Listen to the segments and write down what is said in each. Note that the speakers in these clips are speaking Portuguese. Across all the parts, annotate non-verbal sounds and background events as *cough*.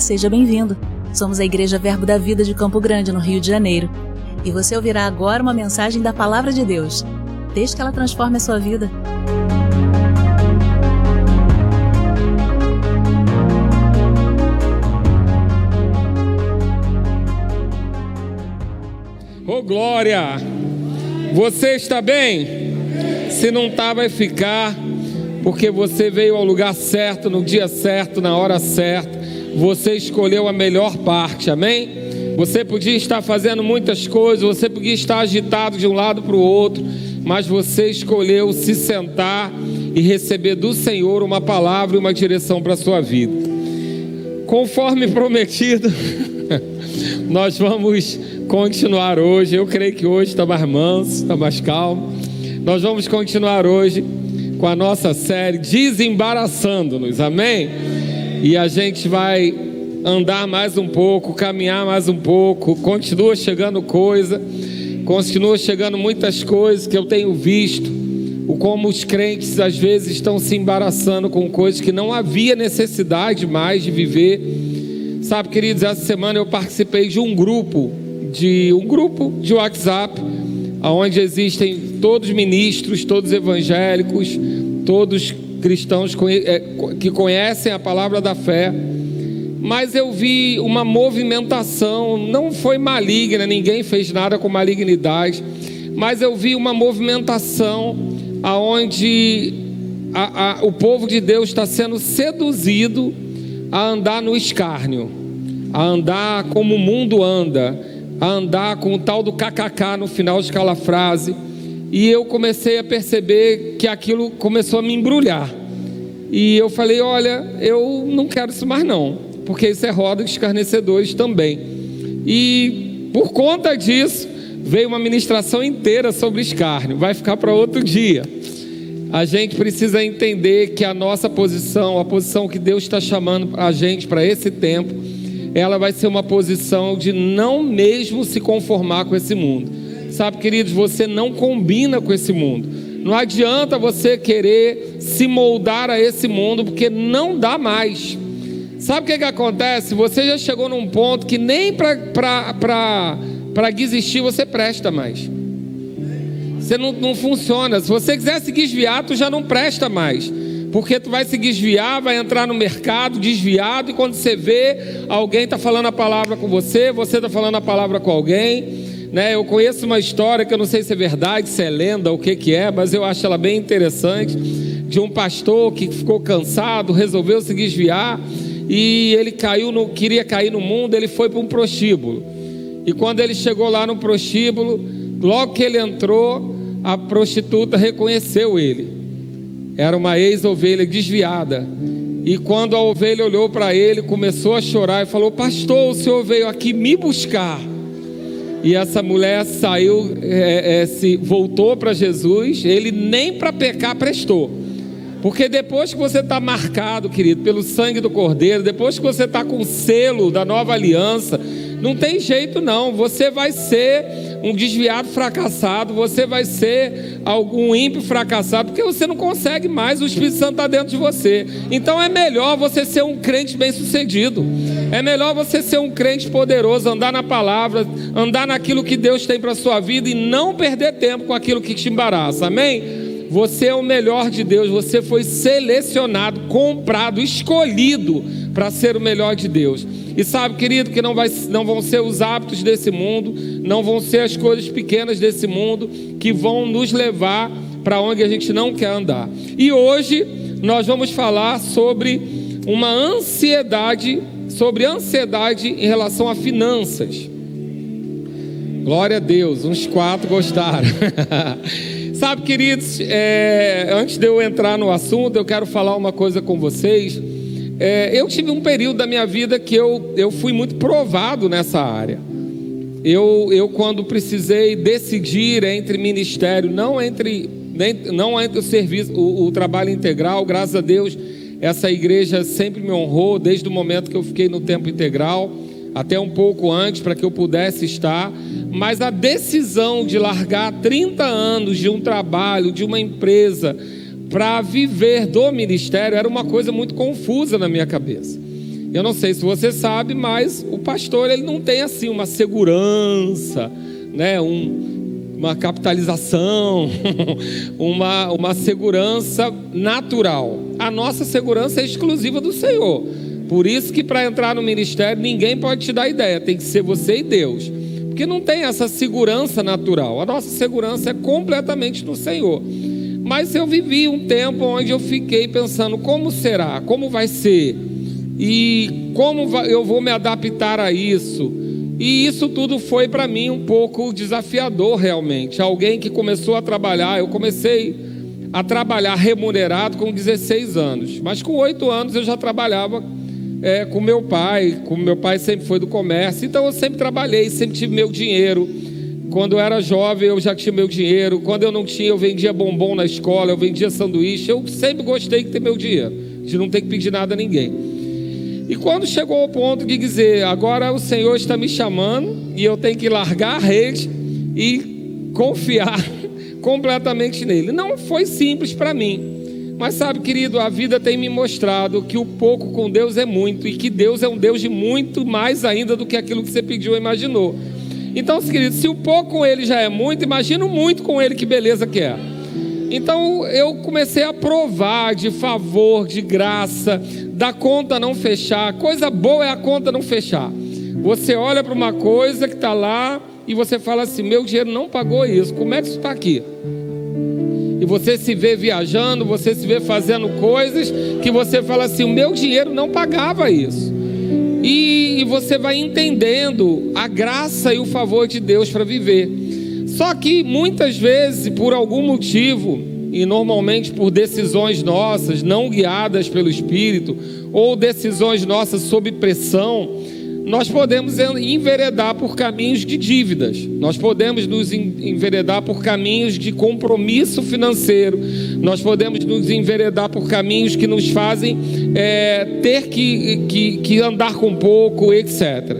Seja bem-vindo. Somos a Igreja Verbo da Vida de Campo Grande, no Rio de Janeiro. E você ouvirá agora uma mensagem da Palavra de Deus. Desde que ela transforme a sua vida. Ô oh, glória! Você está bem? Se não está, vai ficar, porque você veio ao lugar certo, no dia certo, na hora certa você escolheu a melhor parte, amém? Você podia estar fazendo muitas coisas, você podia estar agitado de um lado para o outro, mas você escolheu se sentar e receber do Senhor uma palavra e uma direção para a sua vida. Conforme prometido, *laughs* nós vamos continuar hoje. Eu creio que hoje está mais manso, está mais calmo. Nós vamos continuar hoje com a nossa série Desembaraçando-nos, amém? E a gente vai andar mais um pouco, caminhar mais um pouco. Continua chegando coisa, continua chegando muitas coisas que eu tenho visto. O como os crentes às vezes estão se embaraçando com coisas que não havia necessidade mais de viver. Sabe, queridos, essa semana eu participei de um grupo de um grupo de WhatsApp, onde existem todos ministros, todos evangélicos, todos cristãos é, que conhecem a palavra da fé, mas eu vi uma movimentação, não foi maligna, ninguém fez nada com malignidade, mas eu vi uma movimentação aonde a, a, o povo de Deus está sendo seduzido a andar no escárnio, a andar como o mundo anda, a andar com o tal do kkk no final de aquela frase e eu comecei a perceber que aquilo começou a me embrulhar. E eu falei: olha, eu não quero isso mais não, porque isso é roda de escarnecedores também. E por conta disso, veio uma ministração inteira sobre escárnio, vai ficar para outro dia. A gente precisa entender que a nossa posição, a posição que Deus está chamando a gente para esse tempo, ela vai ser uma posição de não mesmo se conformar com esse mundo Sabe, queridos, você não combina com esse mundo. Não adianta você querer se moldar a esse mundo, porque não dá mais. Sabe o que, que acontece? Você já chegou num ponto que nem para desistir você presta mais. Você não, não funciona. Se você quiser se desviar, tu já não presta mais. Porque tu vai se desviar, vai entrar no mercado desviado, e quando você vê, alguém está falando a palavra com você, você está falando a palavra com alguém né? Eu conheço uma história que eu não sei se é verdade, se é lenda, o que, que é, mas eu acho ela bem interessante. De um pastor que ficou cansado, resolveu se desviar e ele caiu no, queria cair no mundo, ele foi para um prostíbulo. E quando ele chegou lá no prostíbulo, logo que ele entrou, a prostituta reconheceu ele. Era uma ex-ovelha desviada. E quando a ovelha olhou para ele, começou a chorar e falou: Pastor, o senhor veio aqui me buscar. E essa mulher saiu, é, é, se voltou para Jesus, ele nem para pecar prestou. Porque depois que você está marcado, querido, pelo sangue do Cordeiro, depois que você está com o selo da nova aliança, não tem jeito não. Você vai ser um desviado fracassado, você vai ser algum ímpio fracassado, porque você não consegue mais, o Espírito Santo está dentro de você. Então é melhor você ser um crente bem-sucedido. É melhor você ser um crente poderoso, andar na palavra, andar naquilo que Deus tem para sua vida e não perder tempo com aquilo que te embaraça. Amém? Você é o melhor de Deus, você foi selecionado, comprado, escolhido para ser o melhor de Deus. E sabe, querido, que não, vai, não vão ser os hábitos desse mundo, não vão ser as coisas pequenas desse mundo que vão nos levar para onde a gente não quer andar. E hoje nós vamos falar sobre uma ansiedade, sobre ansiedade em relação a finanças. Glória a Deus, uns quatro gostaram. *laughs* Sabe, queridos, é, antes de eu entrar no assunto, eu quero falar uma coisa com vocês. É, eu tive um período da minha vida que eu, eu fui muito provado nessa área. Eu, eu quando precisei decidir entre ministério, não entre, não entre o serviço, o, o trabalho integral, graças a Deus, essa igreja sempre me honrou desde o momento que eu fiquei no tempo integral, até um pouco antes, para que eu pudesse estar. Mas a decisão de largar 30 anos de um trabalho, de uma empresa, para viver do ministério era uma coisa muito confusa na minha cabeça. Eu não sei se você sabe, mas o pastor ele não tem assim uma segurança, né? Um, uma capitalização, *laughs* uma, uma segurança natural. A nossa segurança é exclusiva do Senhor. Por isso que para entrar no ministério ninguém pode te dar ideia, tem que ser você e Deus. Porque não tem essa segurança natural. A nossa segurança é completamente no Senhor. Mas eu vivi um tempo onde eu fiquei pensando como será, como vai ser e como eu vou me adaptar a isso. E isso tudo foi para mim um pouco desafiador realmente. Alguém que começou a trabalhar, eu comecei a trabalhar remunerado com 16 anos, mas com 8 anos eu já trabalhava é, com meu pai, com meu pai sempre foi do comércio, então eu sempre trabalhei, sempre tive meu dinheiro. Quando eu era jovem, eu já tinha meu dinheiro. Quando eu não tinha, eu vendia bombom na escola, eu vendia sanduíche. Eu sempre gostei de ter meu dinheiro, de não ter que pedir nada a ninguém. E quando chegou ao ponto de dizer, agora o Senhor está me chamando e eu tenho que largar a rede e confiar *laughs* completamente nele. Não foi simples para mim. Mas sabe, querido, a vida tem me mostrado que o pouco com Deus é muito e que Deus é um Deus de muito mais ainda do que aquilo que você pediu ou imaginou. Então, querido, se o pouco com ele já é muito, imagina o muito com ele, que beleza que é. Então eu comecei a provar de favor, de graça, da conta não fechar. Coisa boa é a conta não fechar. Você olha para uma coisa que está lá e você fala assim: meu dinheiro não pagou isso, como é que isso está aqui? E você se vê viajando, você se vê fazendo coisas que você fala assim: o meu dinheiro não pagava isso. E, e você vai entendendo a graça e o favor de Deus para viver. Só que muitas vezes, por algum motivo, e normalmente por decisões nossas, não guiadas pelo Espírito, ou decisões nossas sob pressão, nós podemos enveredar por caminhos de dívidas, nós podemos nos enveredar por caminhos de compromisso financeiro, nós podemos nos enveredar por caminhos que nos fazem é, ter que, que, que andar com pouco, etc.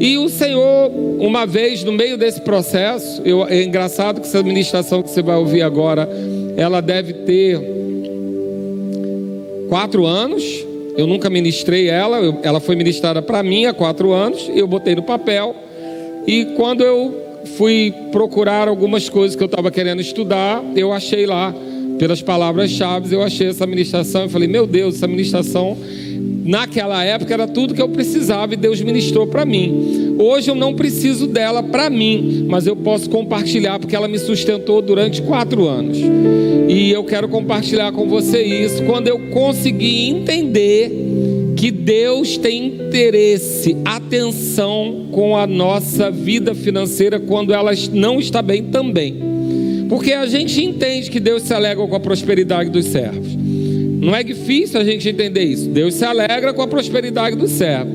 E o Senhor, uma vez no meio desse processo, eu, é engraçado que essa ministração que você vai ouvir agora, ela deve ter quatro anos. Eu nunca ministrei ela, eu, ela foi ministrada para mim há quatro anos. Eu botei no papel. E quando eu fui procurar algumas coisas que eu estava querendo estudar, eu achei lá, pelas palavras-chave, eu achei essa ministração e falei: Meu Deus, essa ministração naquela época era tudo que eu precisava e Deus ministrou para mim. Hoje eu não preciso dela para mim, mas eu posso compartilhar porque ela me sustentou durante quatro anos. E eu quero compartilhar com você isso quando eu consegui entender que Deus tem interesse, atenção com a nossa vida financeira quando ela não está bem também. Porque a gente entende que Deus se alegra com a prosperidade dos servos. Não é difícil a gente entender isso. Deus se alegra com a prosperidade do servo.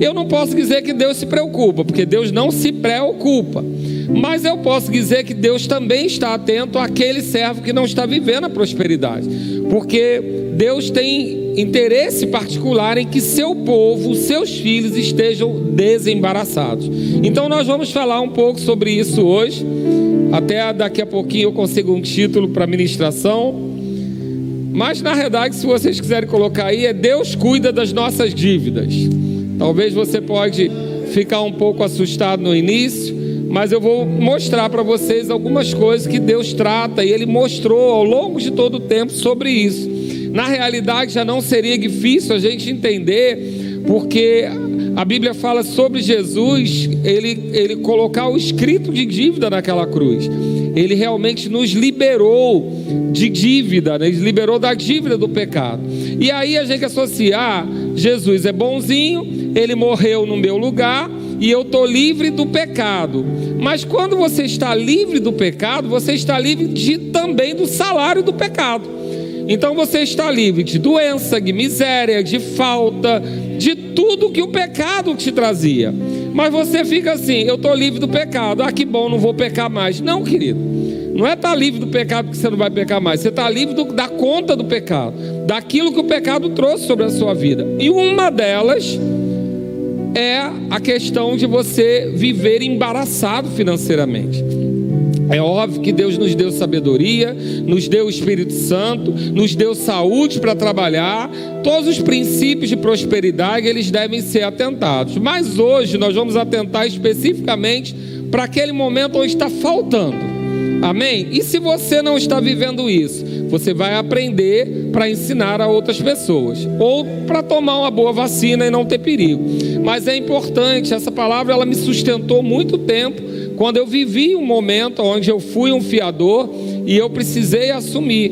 Eu não posso dizer que Deus se preocupa, porque Deus não se preocupa. Mas eu posso dizer que Deus também está atento àquele servo que não está vivendo a prosperidade. Porque Deus tem interesse particular em que seu povo, seus filhos estejam desembaraçados. Então nós vamos falar um pouco sobre isso hoje. Até daqui a pouquinho eu consigo um título para ministração. Mas na verdade, se vocês quiserem colocar aí, é Deus cuida das nossas dívidas. Talvez você pode ficar um pouco assustado no início, mas eu vou mostrar para vocês algumas coisas que Deus trata e Ele mostrou ao longo de todo o tempo sobre isso. Na realidade, já não seria difícil a gente entender, porque a Bíblia fala sobre Jesus, ele, ele colocar o escrito de dívida naquela cruz. Ele realmente nos liberou de dívida, né? ele liberou da dívida do pecado. E aí a gente associa, ah, Jesus é bonzinho, ele morreu no meu lugar e eu estou livre do pecado. Mas quando você está livre do pecado, você está livre de, também do salário do pecado. Então você está livre de doença, de miséria, de falta, de tudo que o pecado te trazia. Mas você fica assim: eu estou livre do pecado. Ah, que bom, não vou pecar mais. Não, querido. Não é estar tá livre do pecado porque você não vai pecar mais. Você está livre do, da conta do pecado, daquilo que o pecado trouxe sobre a sua vida. E uma delas é a questão de você viver embaraçado financeiramente. É óbvio que Deus nos deu sabedoria, nos deu o Espírito Santo, nos deu saúde para trabalhar. Todos os princípios de prosperidade eles devem ser atentados. Mas hoje nós vamos atentar especificamente para aquele momento onde está faltando. Amém? E se você não está vivendo isso, você vai aprender para ensinar a outras pessoas ou para tomar uma boa vacina e não ter perigo. Mas é importante, essa palavra ela me sustentou muito tempo quando eu vivi um momento onde eu fui um fiador e eu precisei assumir.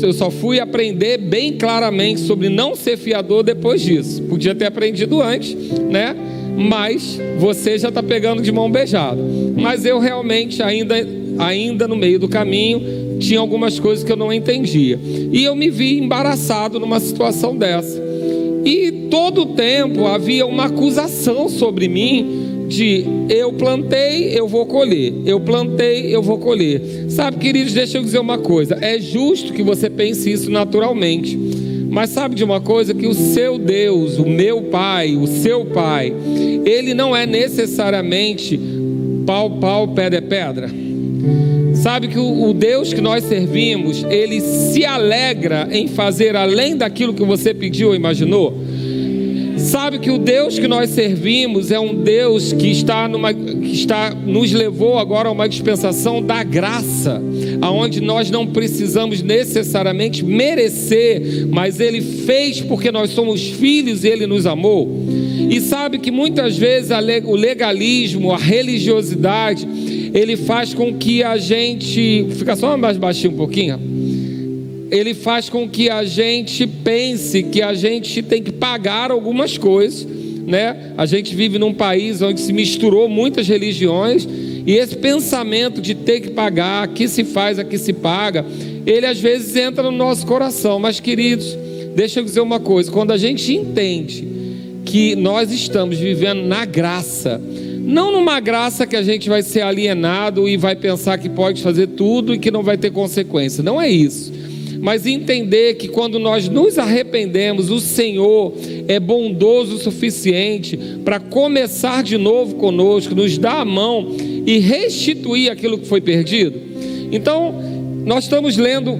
Eu só fui aprender bem claramente sobre não ser fiador depois disso. Podia ter aprendido antes, né? Mas você já está pegando de mão beijada. Mas eu realmente ainda, ainda no meio do caminho tinha algumas coisas que eu não entendia. E eu me vi embaraçado numa situação dessa. E todo o tempo havia uma acusação sobre mim de eu plantei, eu vou colher, eu plantei, eu vou colher. Sabe, queridos, deixa eu dizer uma coisa: é justo que você pense isso naturalmente. Mas sabe de uma coisa que o seu Deus, o meu Pai, o seu Pai, ele não é necessariamente pau, pau, pedra é pedra. Sabe que o, o Deus que nós servimos, ele se alegra em fazer além daquilo que você pediu ou imaginou? Sabe que o Deus que nós servimos é um Deus que está, numa, que está nos levou agora a uma dispensação da graça, aonde nós não precisamos necessariamente merecer, mas Ele fez porque nós somos filhos e Ele nos amou. E sabe que muitas vezes o legalismo, a religiosidade, ele faz com que a gente. Fica só mais baixinho um pouquinho ele faz com que a gente pense que a gente tem que pagar algumas coisas, né? A gente vive num país onde se misturou muitas religiões e esse pensamento de ter que pagar, aqui se faz, aqui se paga, ele às vezes entra no nosso coração. Mas queridos, deixa eu dizer uma coisa: quando a gente entende que nós estamos vivendo na graça, não numa graça que a gente vai ser alienado e vai pensar que pode fazer tudo e que não vai ter consequência. Não é isso mas entender que quando nós nos arrependemos, o Senhor é bondoso o suficiente para começar de novo conosco, nos dar a mão e restituir aquilo que foi perdido. Então, nós estamos lendo,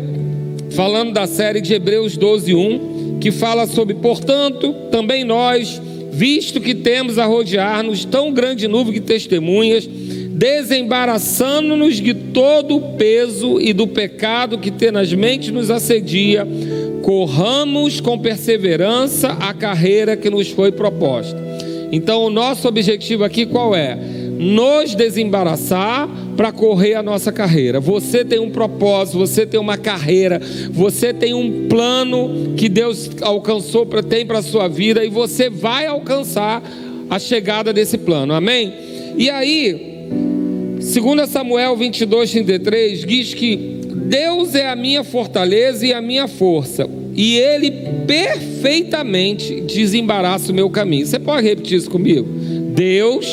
falando da série de Hebreus 12, 1, que fala sobre, portanto, também nós, visto que temos a rodear-nos tão grande nuvem de testemunhas, desembaraçando-nos de todo o peso e do pecado que tenazmente nos assedia, corramos com perseverança a carreira que nos foi proposta. Então, o nosso objetivo aqui qual é? Nos desembaraçar para correr a nossa carreira. Você tem um propósito, você tem uma carreira, você tem um plano que Deus alcançou para tem para sua vida e você vai alcançar a chegada desse plano. Amém? E aí, Segundo Samuel 22, 33, diz que Deus é a minha fortaleza e a minha força, e Ele perfeitamente desembaraça o meu caminho. Você pode repetir isso comigo? Deus,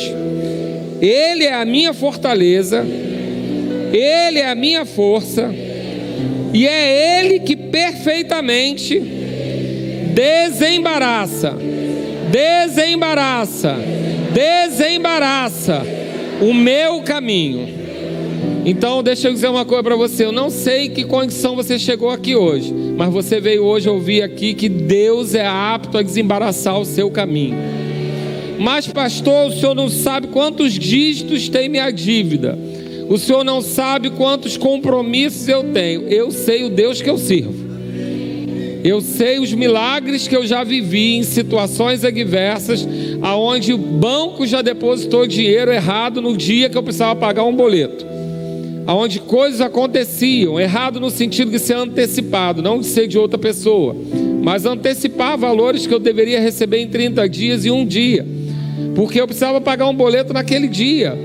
Ele é a minha fortaleza, Ele é a minha força, e é Ele que perfeitamente desembaraça, desembaraça, desembaraça o meu caminho. Então, deixa eu dizer uma coisa para você. Eu não sei que condição você chegou aqui hoje, mas você veio hoje ouvir aqui que Deus é apto a desembaraçar o seu caminho. Mas, pastor, o senhor não sabe quantos dígitos tem minha dívida. O senhor não sabe quantos compromissos eu tenho. Eu sei o Deus que eu sirvo. Eu sei os milagres que eu já vivi em situações adversas, aonde o banco já depositou dinheiro errado no dia que eu precisava pagar um boleto. Aonde coisas aconteciam, errado no sentido de ser antecipado, não de ser de outra pessoa, mas antecipar valores que eu deveria receber em 30 dias e um dia, porque eu precisava pagar um boleto naquele dia.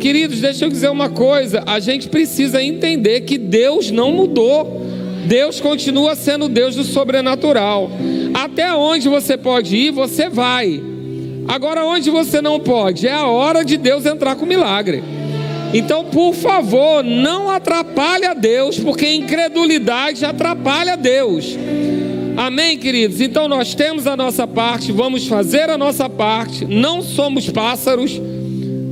Queridos, deixa eu dizer uma coisa: a gente precisa entender que Deus não mudou. Deus continua sendo Deus do sobrenatural. Até onde você pode ir, você vai. Agora, onde você não pode, é a hora de Deus entrar com milagre. Então, por favor, não atrapalhe a Deus, porque incredulidade atrapalha a Deus. Amém, queridos? Então, nós temos a nossa parte, vamos fazer a nossa parte. Não somos pássaros,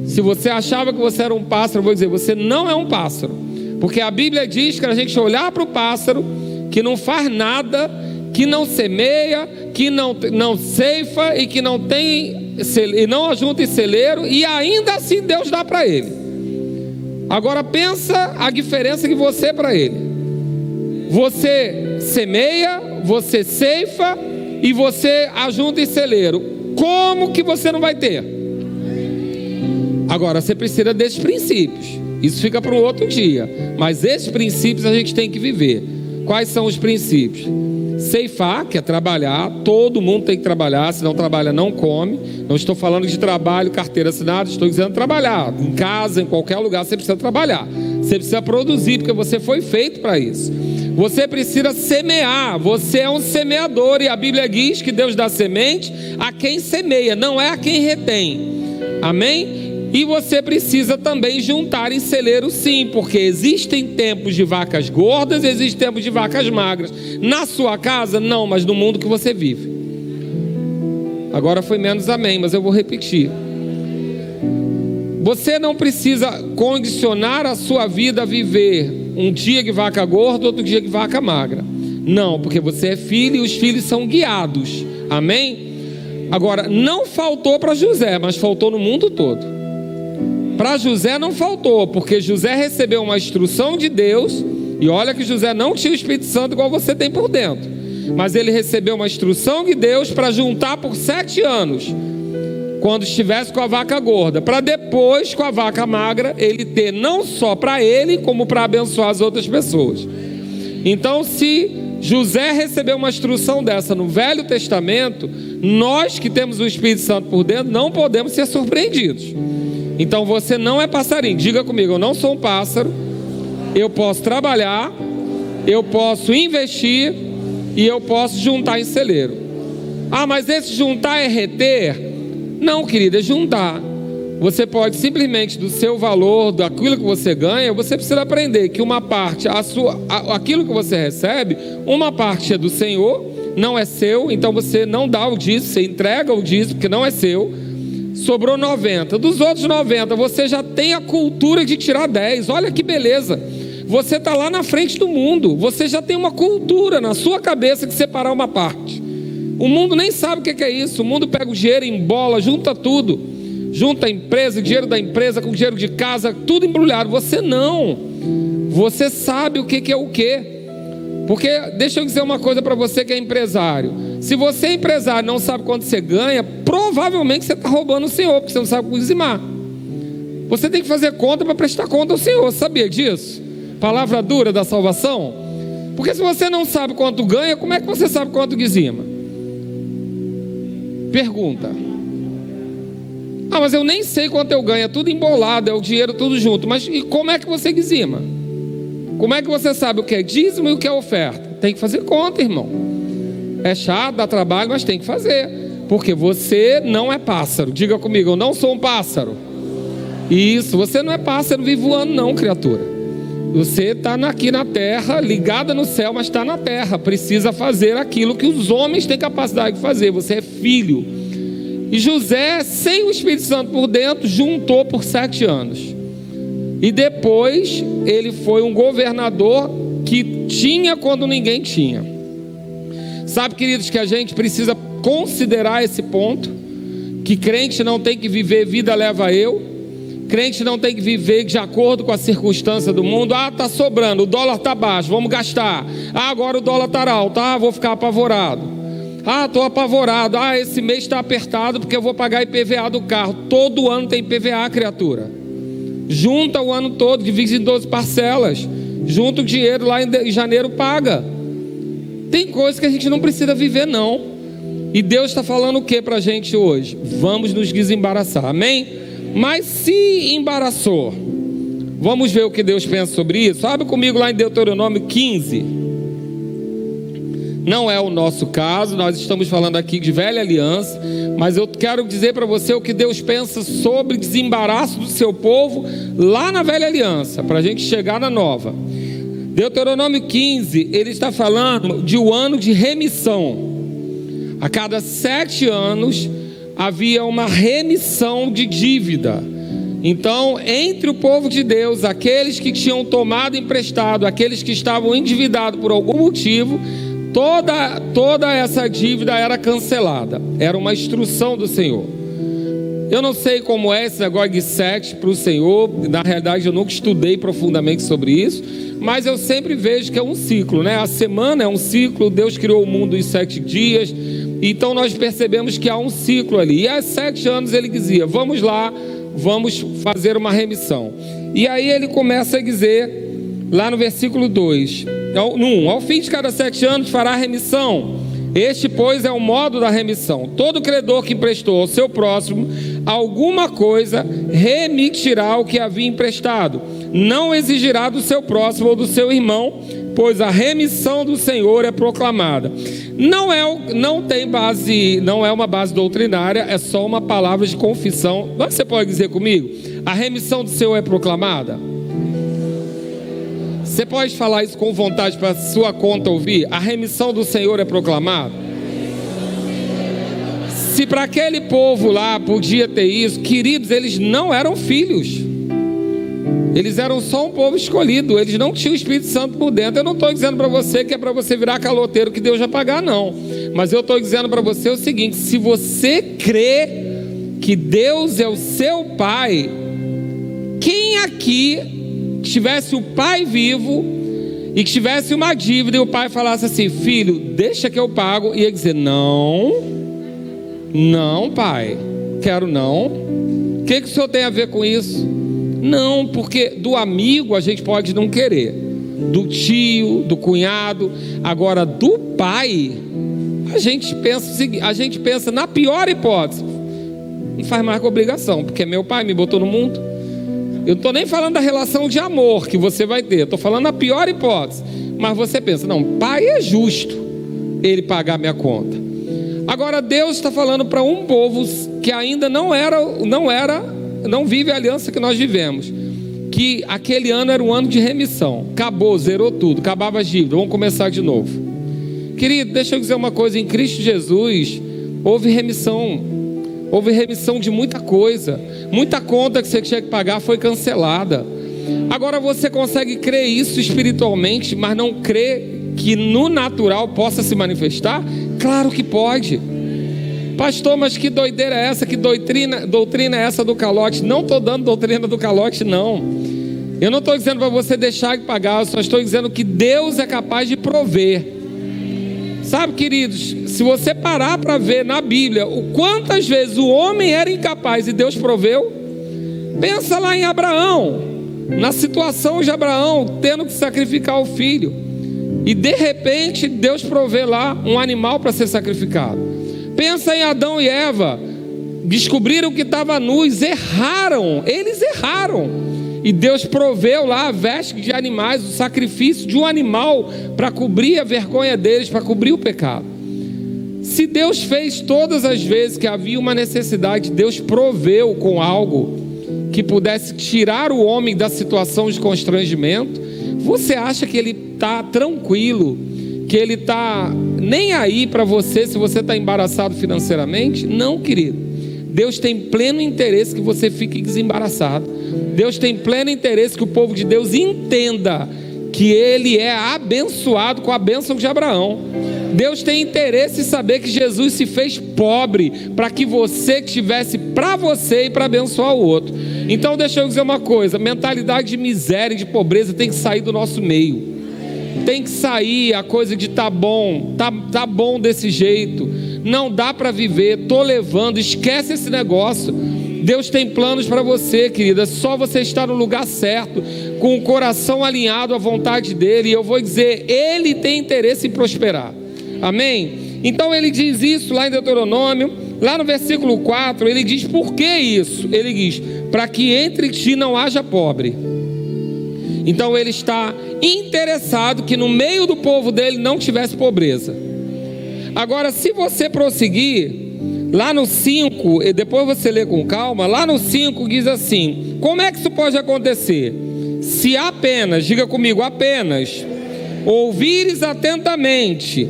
Se você achava que você era um pássaro, vou dizer, você não é um pássaro. Porque a Bíblia diz que a gente olhar para o pássaro, que não faz nada, que não semeia, que não, não ceifa e que não tem e não ajunta em celeiro, e ainda assim Deus dá para ele. Agora pensa a diferença que você é para ele. Você semeia, você ceifa e você ajunta em celeiro. Como que você não vai ter? Agora você precisa desses princípios. Isso fica para um outro dia. Mas esses princípios a gente tem que viver. Quais são os princípios? Ceifar, que é trabalhar, todo mundo tem que trabalhar, se não trabalha, não come. Não estou falando de trabalho, carteira assinada, estou dizendo trabalhar. Em casa, em qualquer lugar, você precisa trabalhar. Você precisa produzir, porque você foi feito para isso. Você precisa semear, você é um semeador, e a Bíblia diz que Deus dá semente a quem semeia, não é a quem retém. Amém? E você precisa também juntar em celeiro, sim, porque existem tempos de vacas gordas, existem tempos de vacas magras. Na sua casa, não, mas no mundo que você vive. Agora foi menos amém, mas eu vou repetir. Você não precisa condicionar a sua vida a viver um dia de vaca gorda, outro dia de vaca magra. Não, porque você é filho e os filhos são guiados. Amém? Agora, não faltou para José, mas faltou no mundo todo. Para José não faltou, porque José recebeu uma instrução de Deus, e olha que José não tinha o Espírito Santo igual você tem por dentro, mas ele recebeu uma instrução de Deus para juntar por sete anos, quando estivesse com a vaca gorda, para depois, com a vaca magra, ele ter não só para ele, como para abençoar as outras pessoas. Então, se José recebeu uma instrução dessa no Velho Testamento, nós que temos o Espírito Santo por dentro não podemos ser surpreendidos. Então você não é passarinho. Diga comigo, eu não sou um pássaro. Eu posso trabalhar, eu posso investir e eu posso juntar em celeiro. Ah, mas esse juntar é reter? Não, querida, é juntar. Você pode simplesmente do seu valor, daquilo que você ganha, você precisa aprender que uma parte, a sua, aquilo que você recebe, uma parte é do Senhor, não é seu, então você não dá o dízimo, você entrega o dízimo, porque não é seu sobrou 90. Dos outros 90, você já tem a cultura de tirar 10. Olha que beleza. Você está lá na frente do mundo. Você já tem uma cultura na sua cabeça de separar uma parte. O mundo nem sabe o que é isso. O mundo pega o dinheiro em bola, junta tudo. Junta a empresa, o dinheiro da empresa com o dinheiro de casa, tudo embrulhado. Você não. Você sabe o que é o que. Porque deixa eu dizer uma coisa para você que é empresário. Se você é empresário não sabe quanto você ganha, provavelmente você está roubando o Senhor, porque você não sabe dizimar. Você tem que fazer conta para prestar conta ao Senhor. Sabia disso? Palavra dura da salvação. Porque se você não sabe quanto ganha, como é que você sabe quanto dizima? Pergunta. Ah, mas eu nem sei quanto eu ganho, é tudo embolado, é o dinheiro tudo junto. Mas e como é que você dizima? Como é que você sabe o que é dízimo e o que é oferta? Tem que fazer conta, irmão. É chato, dá trabalho, mas tem que fazer. Porque você não é pássaro. Diga comigo, eu não sou um pássaro. Isso, você não é pássaro, vive voando, não, criatura. Você está aqui na terra, ligada no céu, mas está na terra. Precisa fazer aquilo que os homens têm capacidade de fazer. Você é filho. E José, sem o Espírito Santo por dentro, juntou por sete anos. E depois ele foi um governador que tinha quando ninguém tinha. Sabe, queridos, que a gente precisa considerar esse ponto: que crente não tem que viver vida leva eu, crente não tem que viver de acordo com a circunstância do mundo. Ah, tá sobrando, o dólar tá baixo, vamos gastar. Ah, agora o dólar tá alto, ah, vou ficar apavorado. Ah, estou apavorado. Ah, esse mês está apertado porque eu vou pagar IPVA do carro. Todo ano tem IPVA, criatura. Junta o ano todo, divide em 12 parcelas. Junta o dinheiro lá em janeiro, paga. Tem coisas que a gente não precisa viver, não. E Deus está falando o que para a gente hoje? Vamos nos desembaraçar, amém? Mas se embaraçou, vamos ver o que Deus pensa sobre isso? Abre comigo lá em Deuteronômio 15. Não é o nosso caso, nós estamos falando aqui de velha aliança, mas eu quero dizer para você o que Deus pensa sobre desembaraço do seu povo lá na velha aliança, para a gente chegar na nova. Deuteronômio 15, ele está falando de um ano de remissão. A cada sete anos havia uma remissão de dívida. Então, entre o povo de Deus, aqueles que tinham tomado emprestado, aqueles que estavam endividados por algum motivo, toda, toda essa dívida era cancelada. Era uma instrução do Senhor. Eu não sei como é esse negócio de sete para o Senhor, na realidade eu nunca estudei profundamente sobre isso, mas eu sempre vejo que é um ciclo, né? A semana é um ciclo, Deus criou o mundo em sete dias, então nós percebemos que há um ciclo ali. E há sete anos ele dizia: vamos lá, vamos fazer uma remissão. E aí ele começa a dizer, lá no versículo 2, no 1, ao fim de cada sete anos fará remissão. Este, pois, é o modo da remissão. Todo credor que emprestou ao seu próximo alguma coisa remitirá o que havia emprestado. Não exigirá do seu próximo ou do seu irmão, pois a remissão do Senhor é proclamada. Não é, não tem base, não é uma base doutrinária, é só uma palavra de confissão. Você pode dizer comigo? A remissão do Senhor é proclamada? Você pode falar isso com vontade para sua conta ouvir? A remissão do Senhor é proclamada? Se para aquele povo lá podia ter isso, queridos, eles não eram filhos. Eles eram só um povo escolhido, eles não tinham o Espírito Santo por dentro. Eu não estou dizendo para você que é para você virar caloteiro que Deus vai pagar, não. Mas eu estou dizendo para você o seguinte: se você crê que Deus é o seu Pai, quem aqui tivesse o Pai vivo e que tivesse uma dívida e o pai falasse assim: Filho, deixa que eu pago, ia dizer: Não, não, pai, quero não. O que, que o senhor tem a ver com isso? Não, porque do amigo a gente pode não querer, do tio, do cunhado, agora do pai, a gente pensa a gente pensa na pior hipótese, não faz mais com obrigação, porque meu pai me botou no mundo. Eu estou nem falando da relação de amor que você vai ter, estou falando na pior hipótese. Mas você pensa, não, pai é justo ele pagar minha conta. Agora Deus está falando para um povo que ainda não era, não era não vive a aliança que nós vivemos. Que aquele ano era um ano de remissão. Acabou, zerou tudo, acabava as dívidas. Vamos começar de novo. Querido, deixa eu dizer uma coisa: em Cristo Jesus houve remissão. Houve remissão de muita coisa. Muita conta que você tinha que pagar foi cancelada. Agora você consegue crer isso espiritualmente, mas não crê que no natural possa se manifestar? Claro que pode. Pastor, mas que doideira é essa? Que doutrina, doutrina é essa do calote? Não estou dando doutrina do calote, não. Eu não estou dizendo para você deixar de pagar, eu só estou dizendo que Deus é capaz de prover. Sabe, queridos, se você parar para ver na Bíblia o quantas vezes o homem era incapaz e Deus proveu, pensa lá em Abraão, na situação de Abraão tendo que sacrificar o filho, e de repente Deus provê lá um animal para ser sacrificado. Pensa em Adão e Eva. Descobriram que estava nus, erraram, eles erraram. E Deus proveu lá a veste de animais, o sacrifício de um animal para cobrir a vergonha deles, para cobrir o pecado. Se Deus fez todas as vezes que havia uma necessidade, Deus proveu com algo que pudesse tirar o homem da situação de constrangimento, você acha que ele está tranquilo que ele está nem aí para você se você está embaraçado financeiramente? Não, querido. Deus tem pleno interesse que você fique desembaraçado. Deus tem pleno interesse que o povo de Deus entenda que ele é abençoado com a bênção de Abraão. Deus tem interesse em saber que Jesus se fez pobre para que você tivesse para você e para abençoar o outro. Então deixa eu dizer uma coisa: mentalidade de miséria e de pobreza tem que sair do nosso meio. Tem que sair a coisa de tá bom, tá, tá bom desse jeito. Não dá para viver, tô levando, esquece esse negócio. Deus tem planos para você, querida. Só você estar no lugar certo, com o coração alinhado à vontade dele. E eu vou dizer, ele tem interesse em prosperar. Amém? Então ele diz isso lá em Deuteronômio, lá no versículo 4, ele diz por que isso? Ele diz: para que entre ti não haja pobre. Então ele está interessado que no meio do povo dele não tivesse pobreza. Agora, se você prosseguir, lá no 5, e depois você lê com calma, lá no 5 diz assim: como é que isso pode acontecer? Se apenas, diga comigo, apenas, ouvires atentamente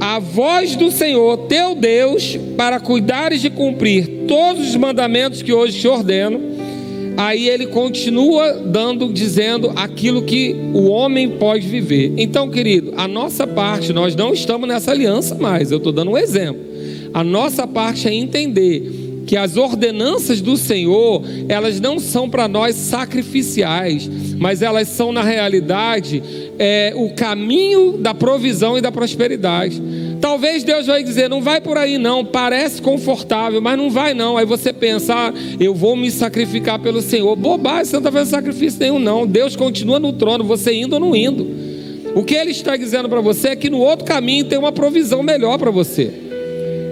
a voz do Senhor teu Deus, para cuidares de cumprir todos os mandamentos que hoje te ordeno, aí ele continua dando, dizendo aquilo que o homem pode viver. Então, querido, a nossa parte, nós não estamos nessa aliança mais. Eu estou dando um exemplo. A nossa parte é entender que as ordenanças do Senhor, elas não são para nós sacrificiais, mas elas são, na realidade, é, o caminho da provisão e da prosperidade. Talvez Deus vai dizer, não vai por aí não, parece confortável, mas não vai não. Aí você pensa, ah, eu vou me sacrificar pelo Senhor. Bobagem, você não está fazendo sacrifício nenhum não. Deus continua no trono, você indo ou não indo. O que Ele está dizendo para você é que no outro caminho tem uma provisão melhor para você.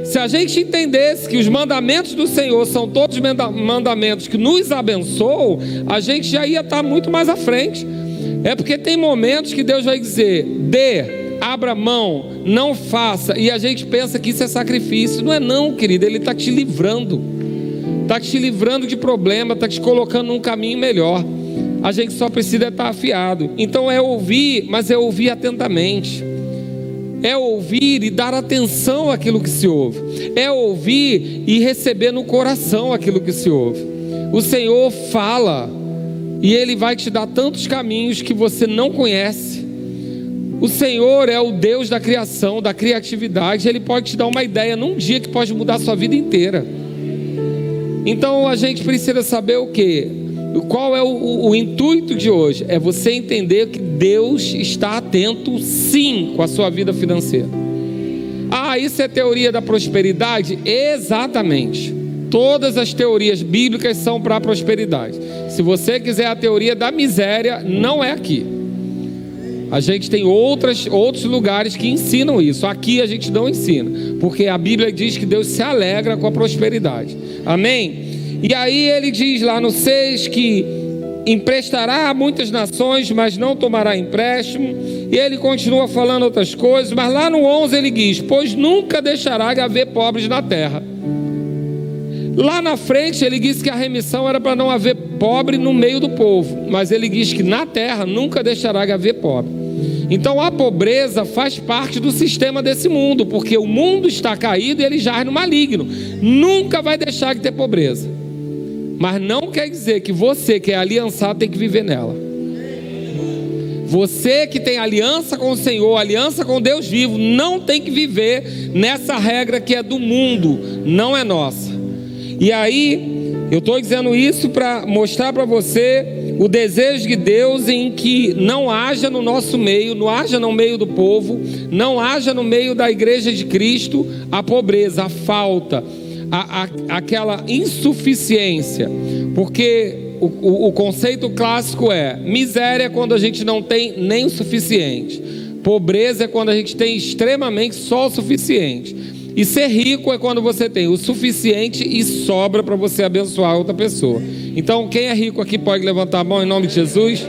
Se a gente entendesse que os mandamentos do Senhor são todos mandamentos que nos abençoam, a gente já ia estar muito mais à frente. É porque tem momentos que Deus vai dizer: dê, abra mão, não faça, e a gente pensa que isso é sacrifício. Não é, não, querido, Ele está te livrando, está te livrando de problema, está te colocando num caminho melhor. A gente só precisa estar afiado. Então é ouvir, mas é ouvir atentamente é ouvir e dar atenção àquilo que se ouve, é ouvir e receber no coração aquilo que se ouve. O Senhor fala e Ele vai te dar tantos caminhos que você não conhece. O Senhor é o Deus da criação, da criatividade, Ele pode te dar uma ideia num dia que pode mudar a sua vida inteira. Então a gente precisa saber o que? Qual é o, o, o, intuito de hoje? É você entender que Deus está atento, sim, com a sua vida financeira. Ah, isso é teoria da prosperidade? Exatamente. Todas as teorias bíblicas são para a prosperidade. Se você quiser a teoria da miséria, não é aqui. A gente tem outras, outros lugares que ensinam isso. Aqui a gente não ensina, porque a Bíblia diz que Deus se alegra com a prosperidade. Amém? E aí ele diz lá no 6 que emprestará a muitas nações, mas não tomará empréstimo. E ele continua falando outras coisas, mas lá no 11 ele diz: Pois nunca deixará de haver pobres na terra. Lá na frente ele diz que a remissão era para não haver pobre no meio do povo, mas ele diz que na terra nunca deixará de haver pobre. Então a pobreza faz parte do sistema desse mundo, porque o mundo está caído e ele jaz no maligno. Nunca vai deixar de ter pobreza. Mas não quer dizer que você que é aliançado tem que viver nela. Você que tem aliança com o Senhor, aliança com Deus vivo, não tem que viver nessa regra que é do mundo, não é nossa. E aí, eu estou dizendo isso para mostrar para você o desejo de Deus em que não haja no nosso meio, não haja no meio do povo, não haja no meio da igreja de Cristo a pobreza, a falta a, a, aquela insuficiência, porque o, o, o conceito clássico é miséria é quando a gente não tem nem o suficiente, pobreza é quando a gente tem extremamente só o suficiente. E ser rico é quando você tem o suficiente e sobra para você abençoar outra pessoa. Então, quem é rico aqui pode levantar a mão em nome de Jesus?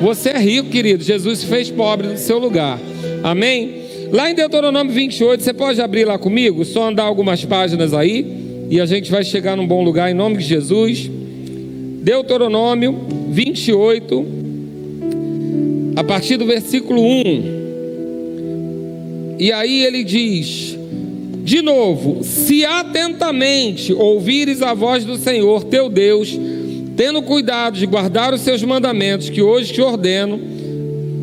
Você é rico, querido. Jesus se fez pobre no seu lugar. Amém? Lá em Deuteronômio 28, você pode abrir lá comigo? Só andar algumas páginas aí e a gente vai chegar num bom lugar em nome de Jesus. Deuteronômio 28, a partir do versículo 1. E aí ele diz: De novo, se atentamente ouvires a voz do Senhor teu Deus, tendo cuidado de guardar os seus mandamentos que hoje te ordeno,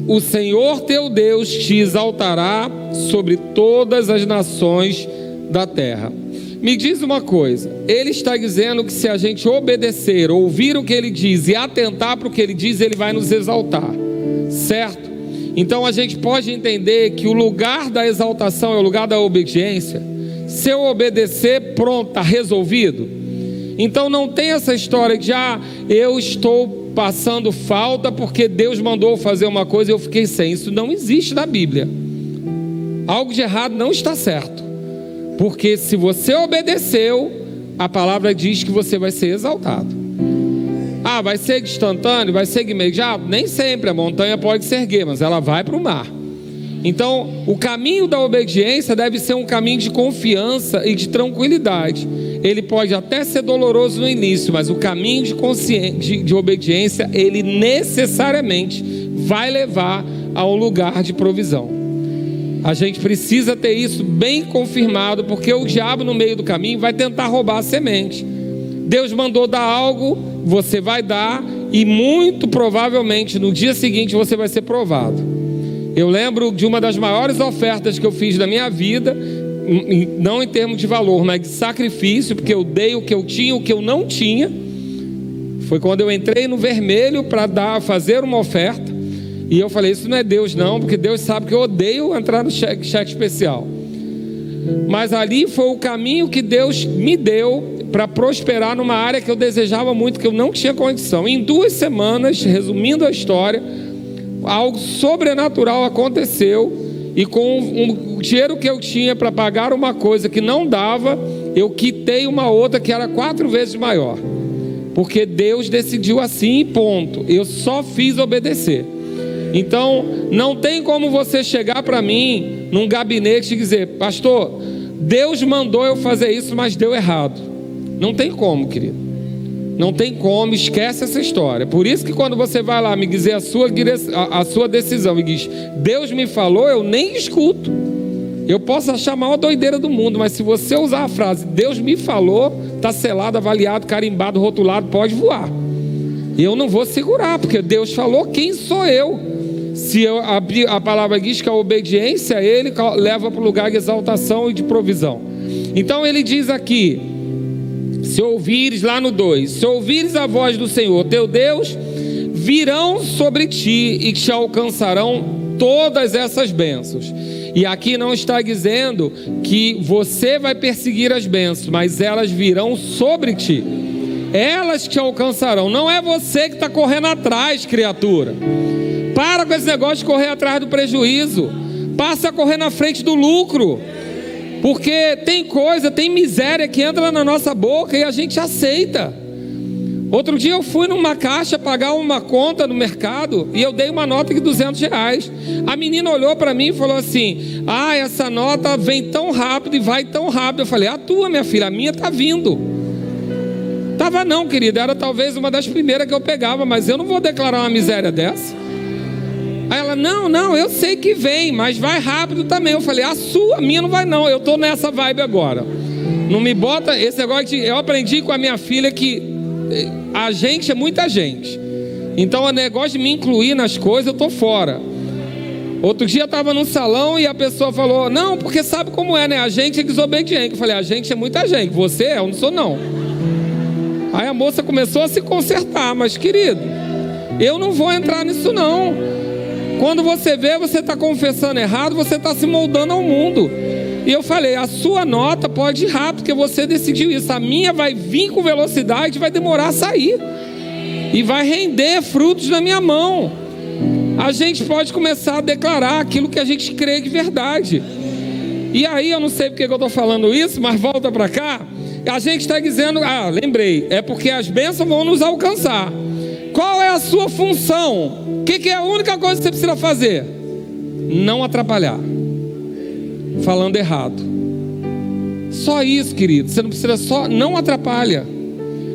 o Senhor teu Deus te exaltará sobre todas as nações da terra. Me diz uma coisa: ele está dizendo que se a gente obedecer, ouvir o que ele diz e atentar para o que ele diz, ele vai nos exaltar, certo? Então a gente pode entender que o lugar da exaltação é o lugar da obediência. Se eu obedecer, pronto, está resolvido. Então não tem essa história de ah, eu estou passando falta porque Deus mandou fazer uma coisa e eu fiquei sem. Isso não existe na Bíblia. Algo de errado não está certo. Porque se você obedeceu, a palavra diz que você vai ser exaltado. Ah, vai ser instantâneo, vai ser imediato? Nem sempre a montanha pode ser erguer, mas ela vai para o mar. Então, o caminho da obediência deve ser um caminho de confiança e de tranquilidade. Ele pode até ser doloroso no início, mas o caminho de, de, de obediência, ele necessariamente vai levar a um lugar de provisão. A gente precisa ter isso bem confirmado, porque o diabo no meio do caminho vai tentar roubar a semente. Deus mandou dar algo, você vai dar e muito provavelmente no dia seguinte você vai ser provado. Eu lembro de uma das maiores ofertas que eu fiz da minha vida, não em termos de valor, mas de sacrifício, porque eu dei o que eu tinha, o que eu não tinha. Foi quando eu entrei no vermelho para dar, fazer uma oferta. E eu falei: Isso não é Deus, não, porque Deus sabe que eu odeio entrar no cheque, cheque especial. Mas ali foi o caminho que Deus me deu para prosperar numa área que eu desejava muito, que eu não tinha condição. Em duas semanas, resumindo a história, algo sobrenatural aconteceu. E com o dinheiro que eu tinha para pagar uma coisa que não dava, eu quitei uma outra que era quatro vezes maior. Porque Deus decidiu assim, ponto. Eu só fiz obedecer. Então, não tem como você chegar para mim num gabinete e dizer, pastor, Deus mandou eu fazer isso, mas deu errado. Não tem como, querido. Não tem como, esquece essa história. Por isso que quando você vai lá me dizer a sua, a, sua decisão e diz, Deus me falou, eu nem escuto. Eu posso achar a maior doideira do mundo, mas se você usar a frase Deus me falou, está selado, avaliado, carimbado, rotulado, pode voar. E eu não vou segurar, porque Deus falou, quem sou eu? Se eu abrir a palavra diz que a obediência ele leva para o lugar de exaltação e de provisão. Então ele diz aqui: se ouvires lá no 2, se ouvires a voz do Senhor teu Deus, virão sobre ti e te alcançarão todas essas bênçãos. E aqui não está dizendo que você vai perseguir as bênçãos, mas elas virão sobre ti. Elas te alcançarão. Não é você que está correndo atrás, criatura. Para com esse negócio de correr atrás do prejuízo. Passa a correr na frente do lucro. Porque tem coisa, tem miséria que entra na nossa boca e a gente aceita. Outro dia eu fui numa caixa pagar uma conta no mercado e eu dei uma nota de 200 reais. A menina olhou para mim e falou assim: Ah, essa nota vem tão rápido e vai tão rápido. Eu falei: A tua, minha filha, a minha está vindo. Tava não, querida, era talvez uma das primeiras que eu pegava, mas eu não vou declarar uma miséria dessa. Aí ela, não, não, eu sei que vem, mas vai rápido também. Eu falei, a sua, a minha não vai não, eu tô nessa vibe agora. Não me bota esse negócio de. Eu aprendi com a minha filha que eh, a gente é muita gente. Então o negócio de me incluir nas coisas, eu tô fora. Outro dia eu estava no salão e a pessoa falou: Não, porque sabe como é, né? A gente é desobediente. Eu falei: A gente é muita gente. Você é, eu não sou, não. Aí a moça começou a se consertar, mas querido, eu não vou entrar nisso, não. Quando você vê, você está confessando errado, você está se moldando ao mundo. E eu falei: a sua nota pode ir rápido, porque você decidiu isso. A minha vai vir com velocidade, vai demorar a sair. E vai render frutos na minha mão. A gente pode começar a declarar aquilo que a gente crê de verdade. E aí, eu não sei porque eu estou falando isso, mas volta para cá. A gente está dizendo: ah, lembrei, é porque as bênçãos vão nos alcançar. Qual é a sua função? O que, que é a única coisa que você precisa fazer? Não atrapalhar. Falando errado. Só isso, querido. Você não precisa só. Não atrapalha.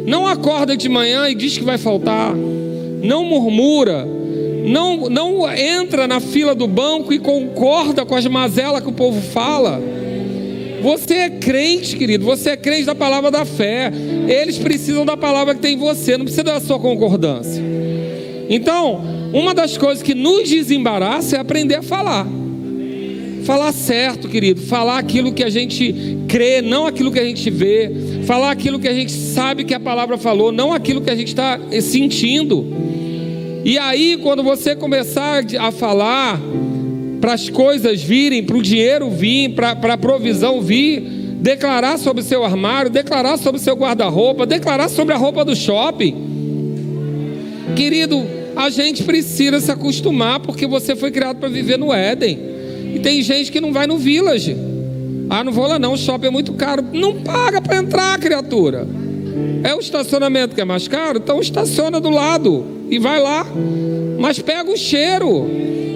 Não acorda de manhã e diz que vai faltar. Não murmura. Não, não entra na fila do banco e concorda com as mazelas que o povo fala. Você é crente, querido. Você é crente da palavra da fé. Eles precisam da palavra que tem em você, não precisa da sua concordância. Então, uma das coisas que nos desembaraça é aprender a falar. Falar certo, querido. Falar aquilo que a gente crê, não aquilo que a gente vê. Falar aquilo que a gente sabe que a palavra falou, não aquilo que a gente está sentindo. E aí, quando você começar a falar, para as coisas virem, para o dinheiro vir, para a provisão vir, declarar sobre o seu armário, declarar sobre o seu guarda-roupa, declarar sobre a roupa do shopping. Querido, a gente precisa se acostumar, porque você foi criado para viver no Éden. E tem gente que não vai no village. Ah, não vou lá não, o shopping é muito caro. Não paga para entrar, criatura. É o estacionamento que é mais caro, então estaciona do lado e vai lá. Mas pega o cheiro.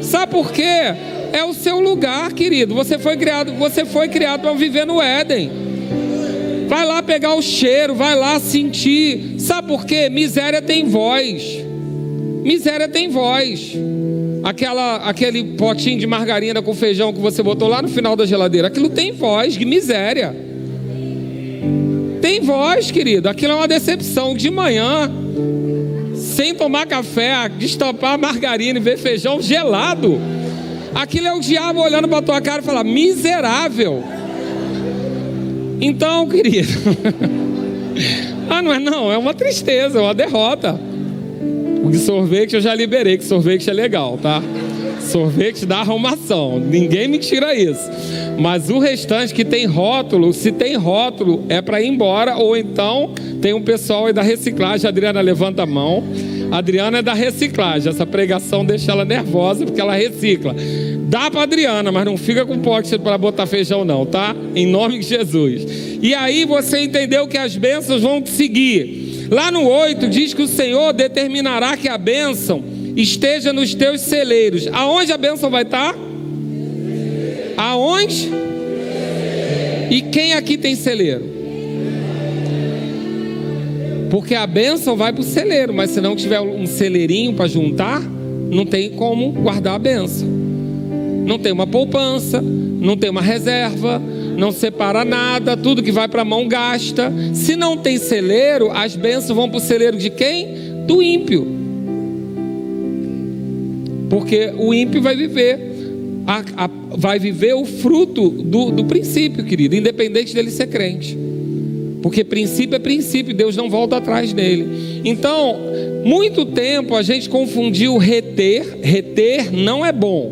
Sabe por quê? É o seu lugar, querido. Você foi criado, você foi criado para viver no Éden. Vai lá pegar o cheiro, vai lá sentir. Sabe por quê? Miséria tem voz. Miséria tem voz. Aquela, aquele potinho de margarina com feijão que você botou lá no final da geladeira, aquilo tem voz de miséria. Tem voz, querido. Aquilo é uma decepção. De manhã, sem tomar café, destapar margarina e ver feijão gelado. Aquilo é o diabo olhando para tua cara e falar: miserável. Então, querido, *laughs* ah, não é não, é uma tristeza, é uma derrota. O de sorvete eu já liberei, que sorvete é legal, tá? Sorvete dá arrumação, ninguém me tira isso. Mas o restante que tem rótulo, se tem rótulo, é para ir embora, ou então tem um pessoal aí da reciclagem, Adriana levanta a mão. Adriana é da reciclagem, essa pregação deixa ela nervosa porque ela recicla. Dá para Adriana, mas não fica com pote para botar feijão não, tá? Em nome de Jesus. E aí você entendeu que as bênçãos vão te seguir. Lá no 8 diz que o Senhor determinará que a bênção esteja nos teus celeiros. Aonde a bênção vai estar? Aonde? E quem aqui tem celeiro? Porque a bênção vai para o celeiro, mas se não tiver um celeirinho para juntar, não tem como guardar a bênção. Não tem uma poupança, não tem uma reserva, não separa nada, tudo que vai para a mão gasta. Se não tem celeiro, as bênçãos vão para o celeiro de quem? Do ímpio. Porque o ímpio vai viver, a, a, vai viver o fruto do, do princípio, querido, independente dele ser crente. Porque princípio é princípio, Deus não volta atrás dele. Então, muito tempo a gente confundiu reter, reter não é bom.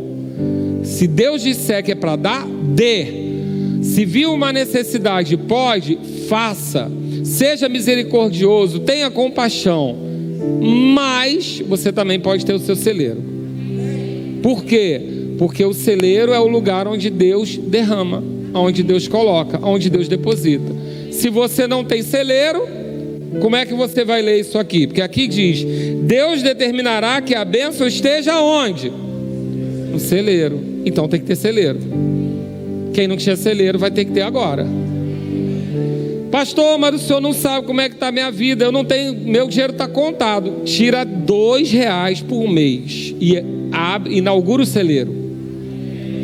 Se Deus disser que é para dar, dê. Se viu uma necessidade, pode, faça. Seja misericordioso, tenha compaixão. Mas você também pode ter o seu celeiro. Por quê? Porque o celeiro é o lugar onde Deus derrama, onde Deus coloca, onde Deus deposita. Se você não tem celeiro, como é que você vai ler isso aqui? Porque aqui diz: Deus determinará que a bênção esteja onde? No celeiro. Então tem que ter celeiro. Quem não tinha celeiro vai ter que ter agora. Pastor, mas o senhor não sabe como é que está a minha vida. Eu não tenho, meu dinheiro está contado. Tira dois reais por mês e abre, inaugura o celeiro.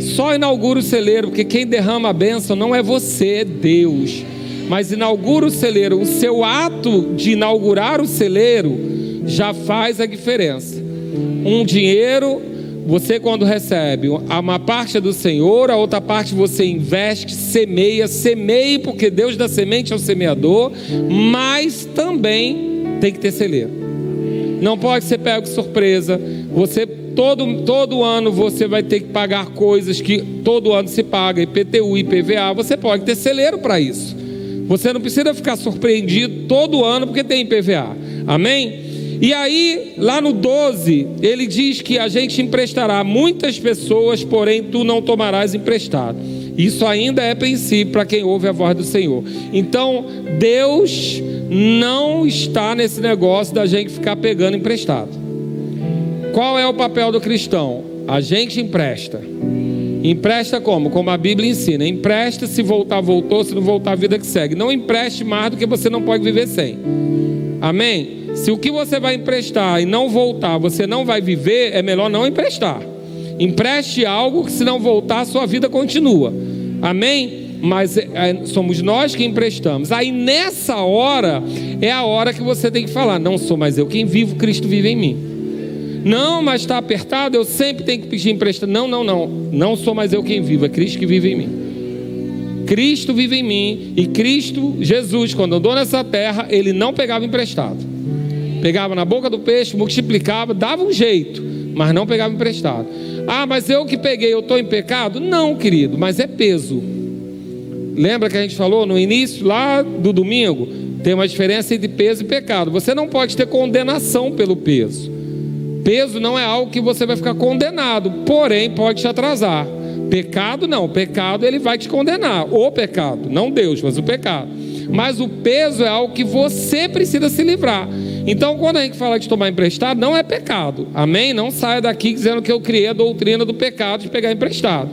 Só inaugura o celeiro, porque quem derrama a bênção não é você, é Deus. Mas inaugura o celeiro. O seu ato de inaugurar o celeiro já faz a diferença. Um dinheiro você quando recebe uma parte é do Senhor, a outra parte você investe, semeia, semeie, porque Deus da semente é o semeador, mas também tem que ter celeiro. Não pode ser pego de surpresa. Você todo, todo ano você vai ter que pagar coisas que todo ano se paga, IPTU, IPVA, você pode ter celeiro para isso. Você não precisa ficar surpreendido todo ano porque tem IPVA. Amém? E aí, lá no 12, ele diz que a gente emprestará muitas pessoas, porém tu não tomarás emprestado. Isso ainda é princípio para quem ouve a voz do Senhor. Então, Deus não está nesse negócio da gente ficar pegando emprestado. Qual é o papel do cristão? A gente empresta. Empresta como? Como a Bíblia ensina. Empresta, se voltar, voltou, se não voltar, a vida que segue. Não empreste mais do que você não pode viver sem. Amém? Se o que você vai emprestar e não voltar, você não vai viver, é melhor não emprestar. Empreste algo que se não voltar, sua vida continua. Amém? Mas é, é, somos nós que emprestamos. Aí nessa hora é a hora que você tem que falar: não sou mais eu quem vivo, Cristo vive em mim. Não, mas está apertado, eu sempre tenho que pedir emprestado. Não, não, não. Não sou mais eu quem vivo, é Cristo que vive em mim. Cristo vive em mim e Cristo, Jesus, quando andou nessa terra, ele não pegava emprestado. Pegava na boca do peixe, multiplicava, dava um jeito, mas não pegava emprestado. Ah, mas eu que peguei, eu estou em pecado? Não, querido, mas é peso. Lembra que a gente falou no início lá do domingo? Tem uma diferença entre peso e pecado. Você não pode ter condenação pelo peso. Peso não é algo que você vai ficar condenado, porém pode te atrasar. Pecado não, pecado ele vai te condenar. O pecado, não Deus, mas o pecado. Mas o peso é algo que você precisa se livrar. Então, quando a gente fala de tomar emprestado, não é pecado. Amém? Não saia daqui dizendo que eu criei a doutrina do pecado de pegar emprestado.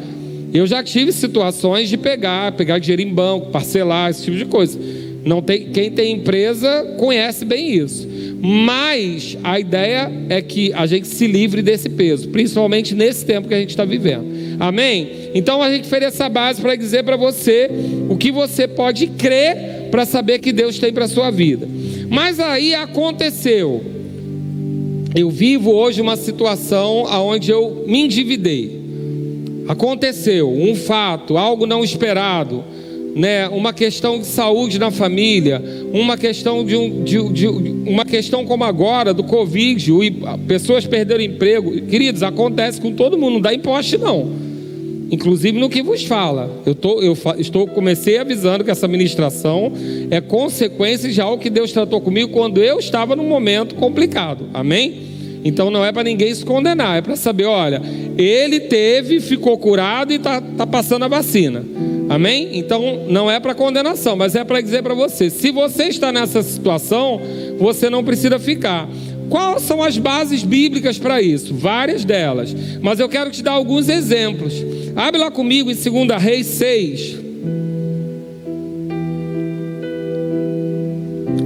Eu já tive situações de pegar, pegar dinheiro em banco, parcelar, esse tipo de coisa. Não tem, quem tem empresa conhece bem isso. Mas a ideia é que a gente se livre desse peso, principalmente nesse tempo que a gente está vivendo. Amém? Então a gente fez essa base para dizer para você o que você pode crer para saber que Deus tem para sua vida. Mas aí aconteceu. eu vivo hoje uma situação onde eu me endividei. Aconteceu um fato, algo não esperado, né? Uma questão de saúde na família, uma questão de, um, de, de uma questão como agora do Covid, pessoas perderam emprego. Queridos, acontece com todo mundo, não dá imposto não inclusive no que vos fala. Eu, tô, eu estou comecei avisando que essa ministração é consequência de algo que Deus tratou comigo quando eu estava num momento complicado. Amém? Então não é para ninguém se condenar, é para saber, olha, ele teve, ficou curado e está tá passando a vacina. Amém? Então não é para condenação, mas é para dizer para você: se você está nessa situação, você não precisa ficar. Quais são as bases bíblicas para isso? Várias delas. Mas eu quero te dar alguns exemplos. Abre lá comigo em 2 Reis 6.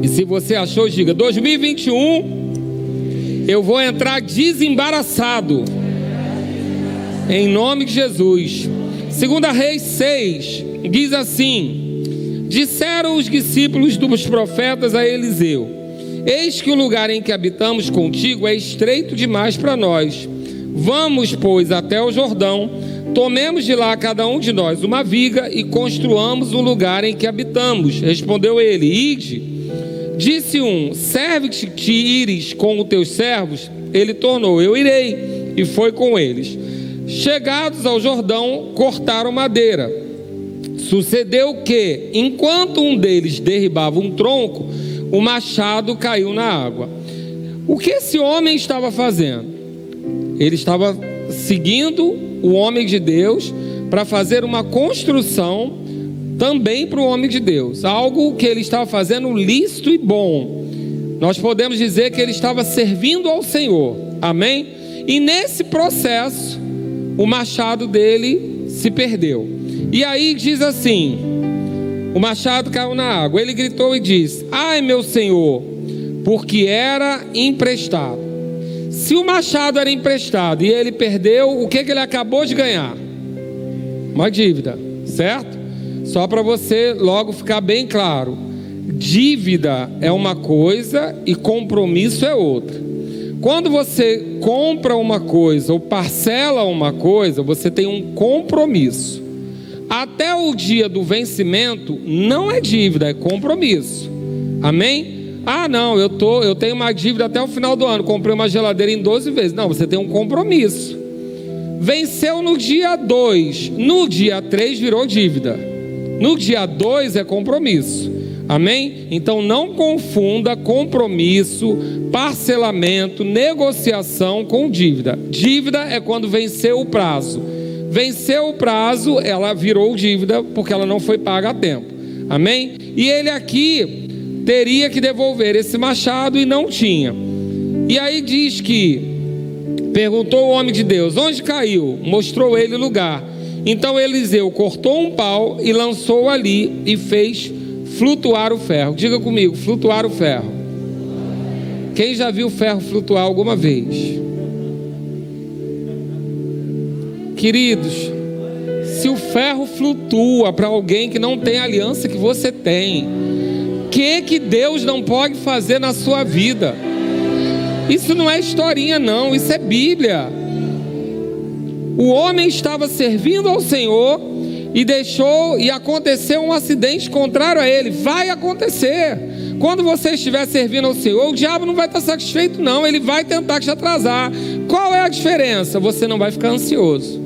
E se você achou, diga: 2021, eu vou entrar desembaraçado. Em nome de Jesus. 2 Reis 6 diz assim: Disseram os discípulos dos profetas a Eliseu Eis que o lugar em que habitamos contigo é estreito demais para nós. Vamos, pois, até o Jordão, tomemos de lá cada um de nós uma viga e construamos o lugar em que habitamos. Respondeu ele: Ide. Disse um: Serve-te ires com os teus servos. Ele tornou: Eu irei. E foi com eles. Chegados ao Jordão, cortaram madeira. Sucedeu que, enquanto um deles derribava um tronco, o machado caiu na água. O que esse homem estava fazendo? Ele estava seguindo o homem de Deus para fazer uma construção também para o homem de Deus, algo que ele estava fazendo lícito e bom. Nós podemos dizer que ele estava servindo ao Senhor, amém? E nesse processo, o machado dele se perdeu. E aí diz assim: o machado caiu na água. Ele gritou e disse: Ai, meu senhor, porque era emprestado. Se o machado era emprestado e ele perdeu, o que, que ele acabou de ganhar? Uma dívida, certo? Só para você logo ficar bem claro: dívida é uma coisa e compromisso é outra. Quando você compra uma coisa ou parcela uma coisa, você tem um compromisso até o dia do vencimento não é dívida, é compromisso. Amém? Ah, não, eu tô, eu tenho uma dívida até o final do ano, comprei uma geladeira em 12 vezes. Não, você tem um compromisso. Venceu no dia 2, no dia 3 virou dívida. No dia 2 é compromisso. Amém? Então não confunda compromisso, parcelamento, negociação com dívida. Dívida é quando venceu o prazo. Venceu o prazo, ela virou dívida porque ela não foi paga a tempo. Amém? E ele aqui teria que devolver esse machado e não tinha. E aí diz que perguntou o homem de Deus: onde caiu? Mostrou ele o lugar. Então Eliseu cortou um pau e lançou ali e fez flutuar o ferro. Diga comigo, flutuar o ferro. Quem já viu o ferro flutuar alguma vez? Queridos, se o ferro flutua para alguém que não tem a aliança que você tem, que que Deus não pode fazer na sua vida? Isso não é historinha não, isso é Bíblia. O homem estava servindo ao Senhor e deixou e aconteceu um acidente contrário a ele. Vai acontecer. Quando você estiver servindo ao Senhor, o diabo não vai estar satisfeito não, ele vai tentar te atrasar. Qual é a diferença? Você não vai ficar ansioso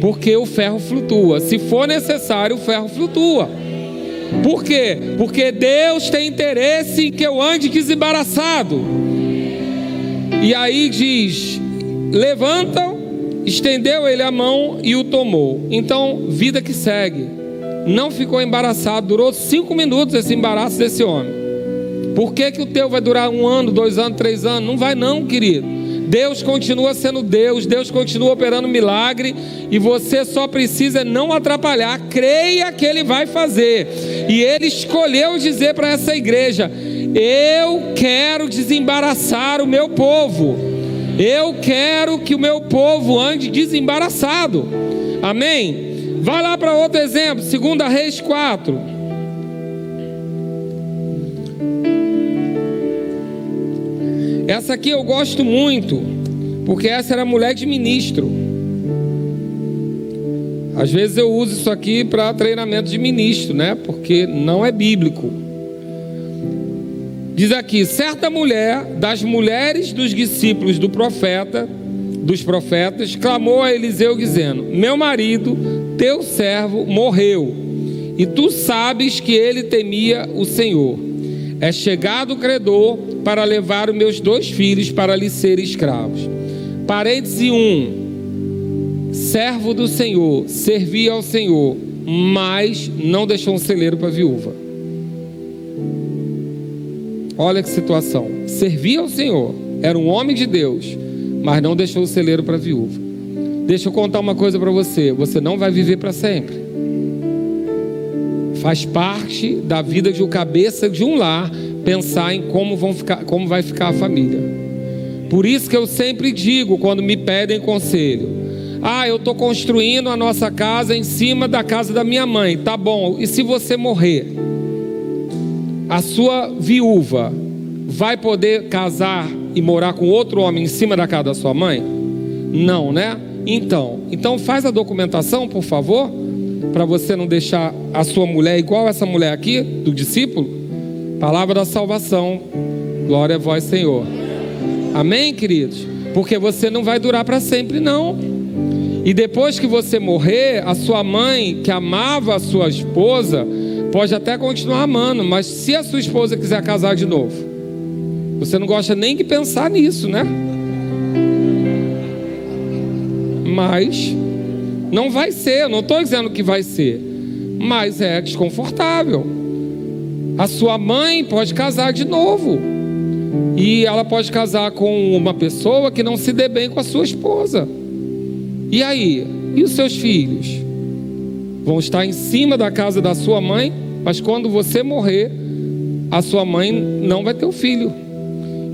porque o ferro flutua. Se for necessário, o ferro flutua. Por quê? Porque Deus tem interesse em que eu ande desembaraçado. E aí diz: levantam, estendeu ele a mão e o tomou. Então, vida que segue. Não ficou embaraçado, durou cinco minutos esse embaraço desse homem. Por que, que o teu vai durar um ano, dois anos, três anos? Não vai, não, querido. Deus continua sendo Deus, Deus continua operando milagre e você só precisa não atrapalhar. Creia que Ele vai fazer. E Ele escolheu dizer para essa igreja: Eu quero desembaraçar o meu povo. Eu quero que o meu povo ande desembaraçado. Amém? Vai lá para outro exemplo, 2 Reis 4. Essa aqui eu gosto muito, porque essa era mulher de ministro. Às vezes eu uso isso aqui para treinamento de ministro, né? Porque não é bíblico. Diz aqui: certa mulher das mulheres dos discípulos do profeta, dos profetas, clamou a Eliseu dizendo: Meu marido, teu servo, morreu, e tu sabes que ele temia o Senhor. É chegado o credor para levar os meus dois filhos para lhe ser escravos. Parêntese 1 servo do Senhor, servia ao Senhor, mas não deixou um celeiro para a viúva. Olha que situação. Servia ao Senhor, era um homem de Deus, mas não deixou o celeiro para a viúva. Deixa eu contar uma coisa para você: você não vai viver para sempre. Faz parte da vida de um cabeça de um lar pensar em como, vão ficar, como vai ficar a família. Por isso que eu sempre digo quando me pedem conselho: ah, eu estou construindo a nossa casa em cima da casa da minha mãe. Tá bom. E se você morrer? A sua viúva vai poder casar e morar com outro homem em cima da casa da sua mãe? Não, né? Então, então faz a documentação, por favor, para você não deixar a sua mulher igual essa mulher aqui do discípulo. Palavra da salvação. Glória a vós, Senhor. Amém, queridos? Porque você não vai durar para sempre, não. E depois que você morrer, a sua mãe, que amava a sua esposa, pode até continuar amando, mas se a sua esposa quiser casar de novo, você não gosta nem de pensar nisso, né? Mas não vai ser, não estou dizendo que vai ser, mas é desconfortável. A sua mãe pode casar de novo. E ela pode casar com uma pessoa que não se dê bem com a sua esposa. E aí? E os seus filhos? Vão estar em cima da casa da sua mãe, mas quando você morrer, a sua mãe não vai ter o filho.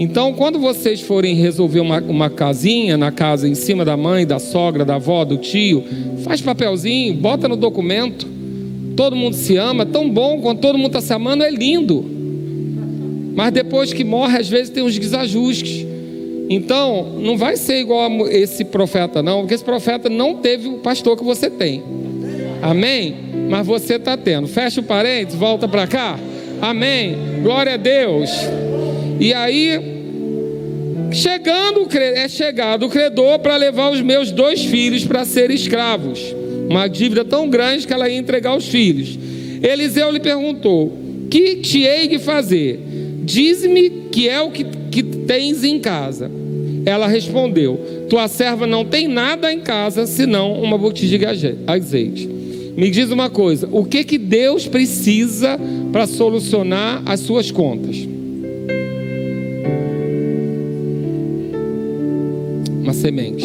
Então, quando vocês forem resolver uma, uma casinha na casa em cima da mãe, da sogra, da avó, do tio, faz papelzinho, bota no documento. Todo mundo se ama, tão bom quando todo mundo está se amando, é lindo. Mas depois que morre, às vezes tem uns desajustes. Então, não vai ser igual esse profeta, não, porque esse profeta não teve o pastor que você tem. Amém? Mas você está tendo. Fecha o parênteses, volta para cá. Amém. Glória a Deus. E aí, chegando, é chegado o credor para levar os meus dois filhos para serem escravos. Uma dívida tão grande que ela ia entregar os filhos. Eliseu lhe perguntou: Que te hei de fazer? Diz-me que é o que, que tens em casa. Ela respondeu: Tua serva não tem nada em casa senão uma botija de azeite. Me diz uma coisa: o que que Deus precisa para solucionar as suas contas? Uma semente.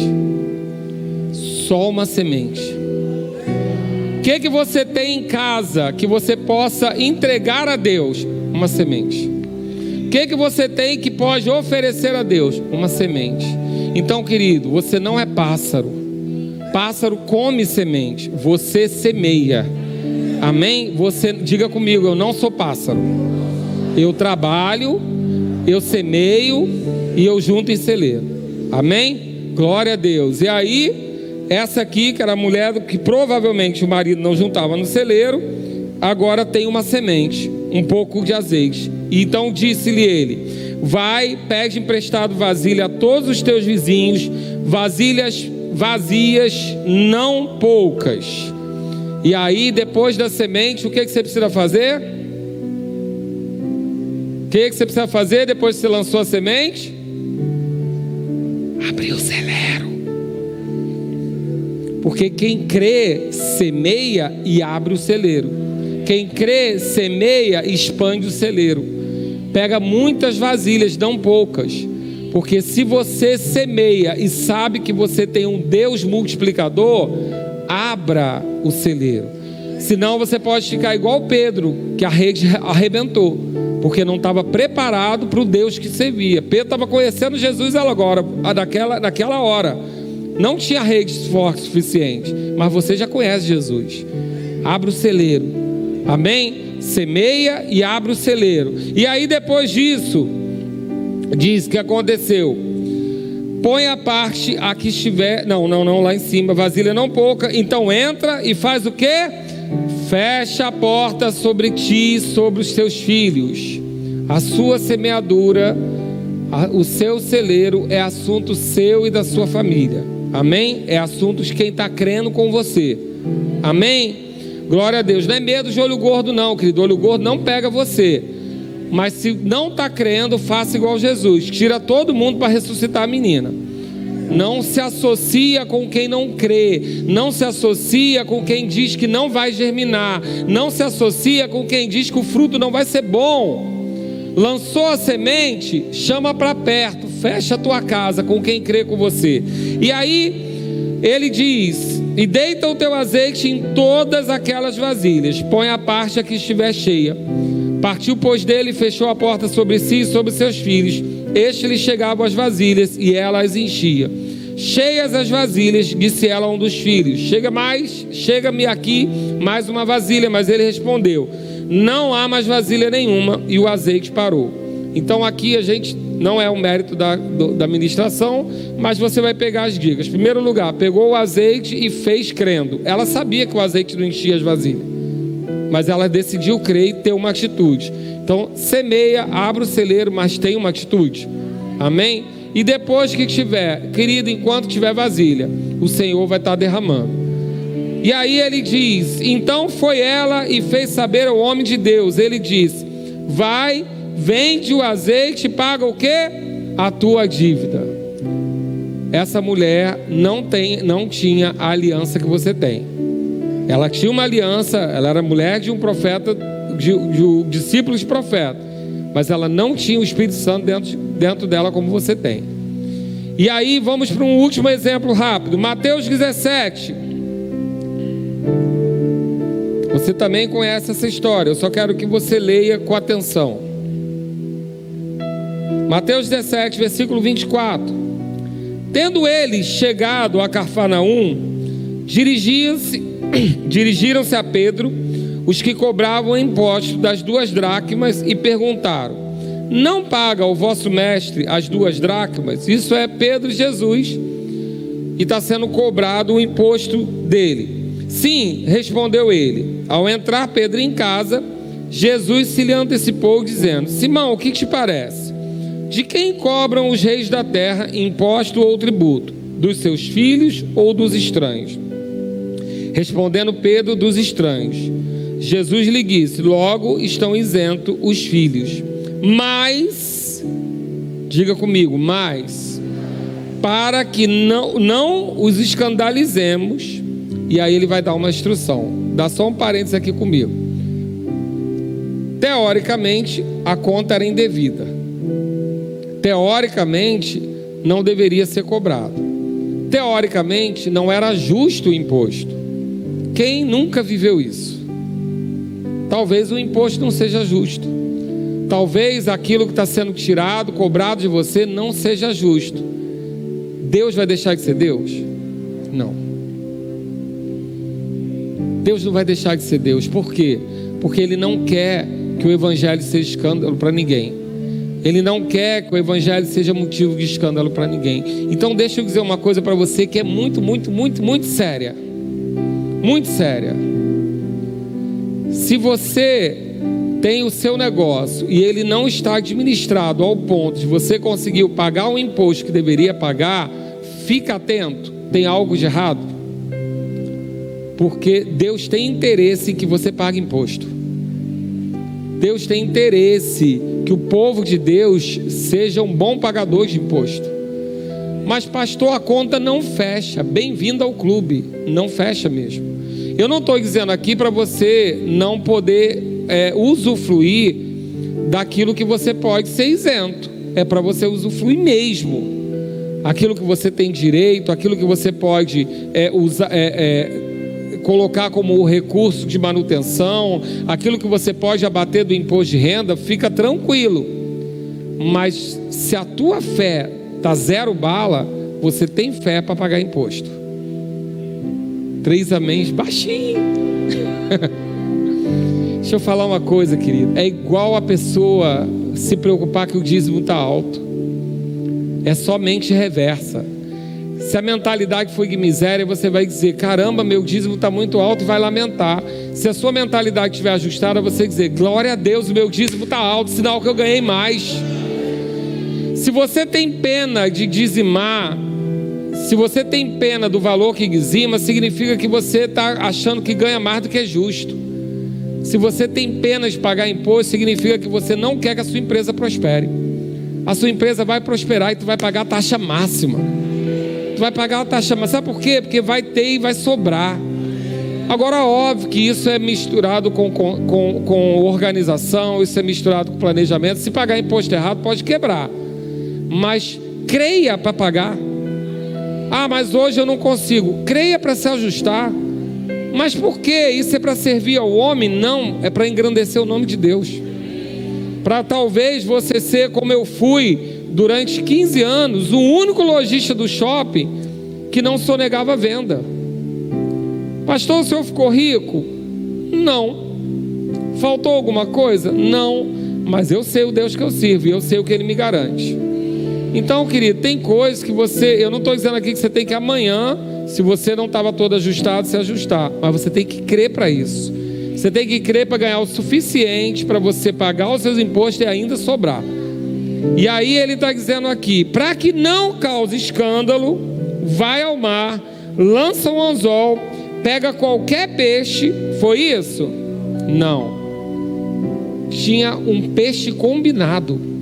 Só uma semente. O que que você tem em casa que você possa entregar a Deus? Uma semente que, que você tem que pode oferecer a Deus? Uma semente. Então, querido, você não é pássaro. Pássaro come semente, você semeia. Amém? Você diga comigo, eu não sou pássaro. Eu trabalho, eu semeio e eu junto em celeiro. Amém? Glória a Deus. E aí, essa aqui, que era a mulher que provavelmente o marido não juntava no celeiro, agora tem uma semente, um pouco de azeite. Então disse-lhe ele: Vai, pede emprestado vasilha a todos os teus vizinhos, vasilhas vazias, não poucas. E aí, depois da semente, o que, que você precisa fazer? O que, que você precisa fazer depois que você lançou a semente? Abrir o celero. Porque quem crê, semeia e abre o celeiro. Quem crê, semeia e expande o celeiro. Pega muitas vasilhas, não poucas. Porque se você semeia e sabe que você tem um Deus multiplicador, abra o celeiro. Senão você pode ficar igual Pedro, que a rede arrebentou, porque não estava preparado para o Deus que servia. Pedro estava conhecendo Jesus agora, daquela, naquela hora. Não tinha rede forte suficiente, mas você já conhece Jesus. Abra o celeiro. Amém? semeia e abre o celeiro. E aí depois disso, diz que aconteceu. Põe a parte a que estiver, não, não, não, lá em cima, vasilha não pouca. Então entra e faz o quê? Fecha a porta sobre ti sobre os teus filhos. A sua semeadura, o seu celeiro é assunto seu e da sua família. Amém? É assunto de quem está crendo com você. Amém? Glória a Deus. Não é medo de olho gordo, não, querido. Olho gordo não pega você. Mas se não está crendo, faça igual Jesus. Tira todo mundo para ressuscitar a menina. Não se associa com quem não crê. Não se associa com quem diz que não vai germinar. Não se associa com quem diz que o fruto não vai ser bom. Lançou a semente, chama para perto, fecha a tua casa com quem crê com você. E aí ele diz: E deita o teu azeite em todas aquelas vasilhas, põe a parte a que estiver cheia. Partiu, pois, dele e fechou a porta sobre si e sobre seus filhos. Este lhe chegava as vasilhas e ela as enchia. Cheias as vasilhas, disse ela a um dos filhos: Chega mais, chega-me aqui mais uma vasilha. Mas ele respondeu: Não há mais vasilha nenhuma. E o azeite parou. Então aqui a gente não é o mérito da, do, da ministração, mas você vai pegar as dicas. Primeiro lugar, pegou o azeite e fez crendo. Ela sabia que o azeite não enchia as vasilhas mas ela decidiu crer e ter uma atitude. Então, semeia, abre o celeiro, mas tem uma atitude. Amém? E depois que tiver, querido, enquanto tiver vasilha, o Senhor vai estar derramando. E aí ele diz: Então foi ela e fez saber ao homem de Deus. Ele diz: Vai, vende o azeite e paga o que? A tua dívida. Essa mulher não tem, não tinha a aliança que você tem. Ela tinha uma aliança, ela era mulher de um profeta, de, de um discípulo de profeta, mas ela não tinha o Espírito Santo dentro, dentro dela como você tem. E aí vamos para um último exemplo rápido, Mateus 17. Você também conhece essa história, eu só quero que você leia com atenção. Mateus 17, versículo 24. Tendo eles chegado a Carfanaum, dirigia-se *coughs* Dirigiram-se a Pedro os que cobravam imposto das duas dracmas e perguntaram: Não paga o vosso mestre as duas dracmas? Isso é Pedro Jesus, e está sendo cobrado o imposto dele. Sim, respondeu ele. Ao entrar Pedro em casa, Jesus se lhe antecipou, dizendo: Simão, o que te parece? De quem cobram os reis da terra imposto ou tributo? Dos seus filhos ou dos estranhos? Respondendo Pedro dos estranhos, Jesus lhe disse: Logo estão isentos os filhos. Mas, diga comigo, mas, para que não, não os escandalizemos, e aí ele vai dar uma instrução. Dá só um parênteses aqui comigo. Teoricamente, a conta era indevida. Teoricamente, não deveria ser cobrado. Teoricamente, não era justo o imposto. Quem nunca viveu isso? Talvez o imposto não seja justo. Talvez aquilo que está sendo tirado, cobrado de você, não seja justo. Deus vai deixar de ser Deus? Não. Deus não vai deixar de ser Deus. Por quê? Porque Ele não quer que o Evangelho seja escândalo para ninguém. Ele não quer que o Evangelho seja motivo de escândalo para ninguém. Então, deixa eu dizer uma coisa para você que é muito, muito, muito, muito séria muito séria. Se você tem o seu negócio e ele não está administrado ao ponto de você conseguir pagar o imposto que deveria pagar, fica atento, tem algo de errado. Porque Deus tem interesse em que você pague imposto. Deus tem interesse que o povo de Deus seja um bom pagador de imposto. Mas, pastor, a conta não fecha. Bem-vindo ao clube. Não fecha mesmo. Eu não estou dizendo aqui para você não poder é, usufruir daquilo que você pode ser isento. É para você usufruir mesmo. Aquilo que você tem direito, aquilo que você pode é, usar, é, é, colocar como recurso de manutenção, aquilo que você pode abater do imposto de renda, fica tranquilo. Mas se a tua fé está zero bala, você tem fé para pagar imposto. Três améns baixinho. *laughs* Deixa eu falar uma coisa, querido. É igual a pessoa se preocupar que o dízimo está alto. é somente reversa. Se a mentalidade for de miséria, você vai dizer: caramba, meu dízimo está muito alto e vai lamentar. Se a sua mentalidade estiver ajustada, você vai dizer: glória a Deus, meu dízimo está alto, sinal que eu ganhei mais. Se você tem pena de dizimar, se você tem pena do valor que dizima, significa que você está achando que ganha mais do que é justo. Se você tem pena de pagar imposto, significa que você não quer que a sua empresa prospere. A sua empresa vai prosperar e tu vai pagar a taxa máxima. Tu vai pagar a taxa máxima. Sabe por quê? Porque vai ter e vai sobrar. Agora, óbvio que isso é misturado com, com, com, com organização, isso é misturado com planejamento. Se pagar imposto errado, pode quebrar. Mas creia para pagar. Ah, mas hoje eu não consigo. Creia para se ajustar. Mas por que? Isso é para servir ao homem? Não, é para engrandecer o nome de Deus. Para talvez você ser como eu fui durante 15 anos, o único lojista do shopping que não sonegava venda. Pastor, o senhor ficou rico? Não. Faltou alguma coisa? Não. Mas eu sei o Deus que eu sirvo e eu sei o que Ele me garante. Então, querido, tem coisas que você. Eu não estou dizendo aqui que você tem que amanhã se você não estava todo ajustado, se ajustar. Mas você tem que crer para isso. Você tem que crer para ganhar o suficiente para você pagar os seus impostos e ainda sobrar. E aí ele está dizendo aqui: para que não cause escândalo, vai ao mar, lança um anzol, pega qualquer peixe. Foi isso? Não. Tinha um peixe combinado.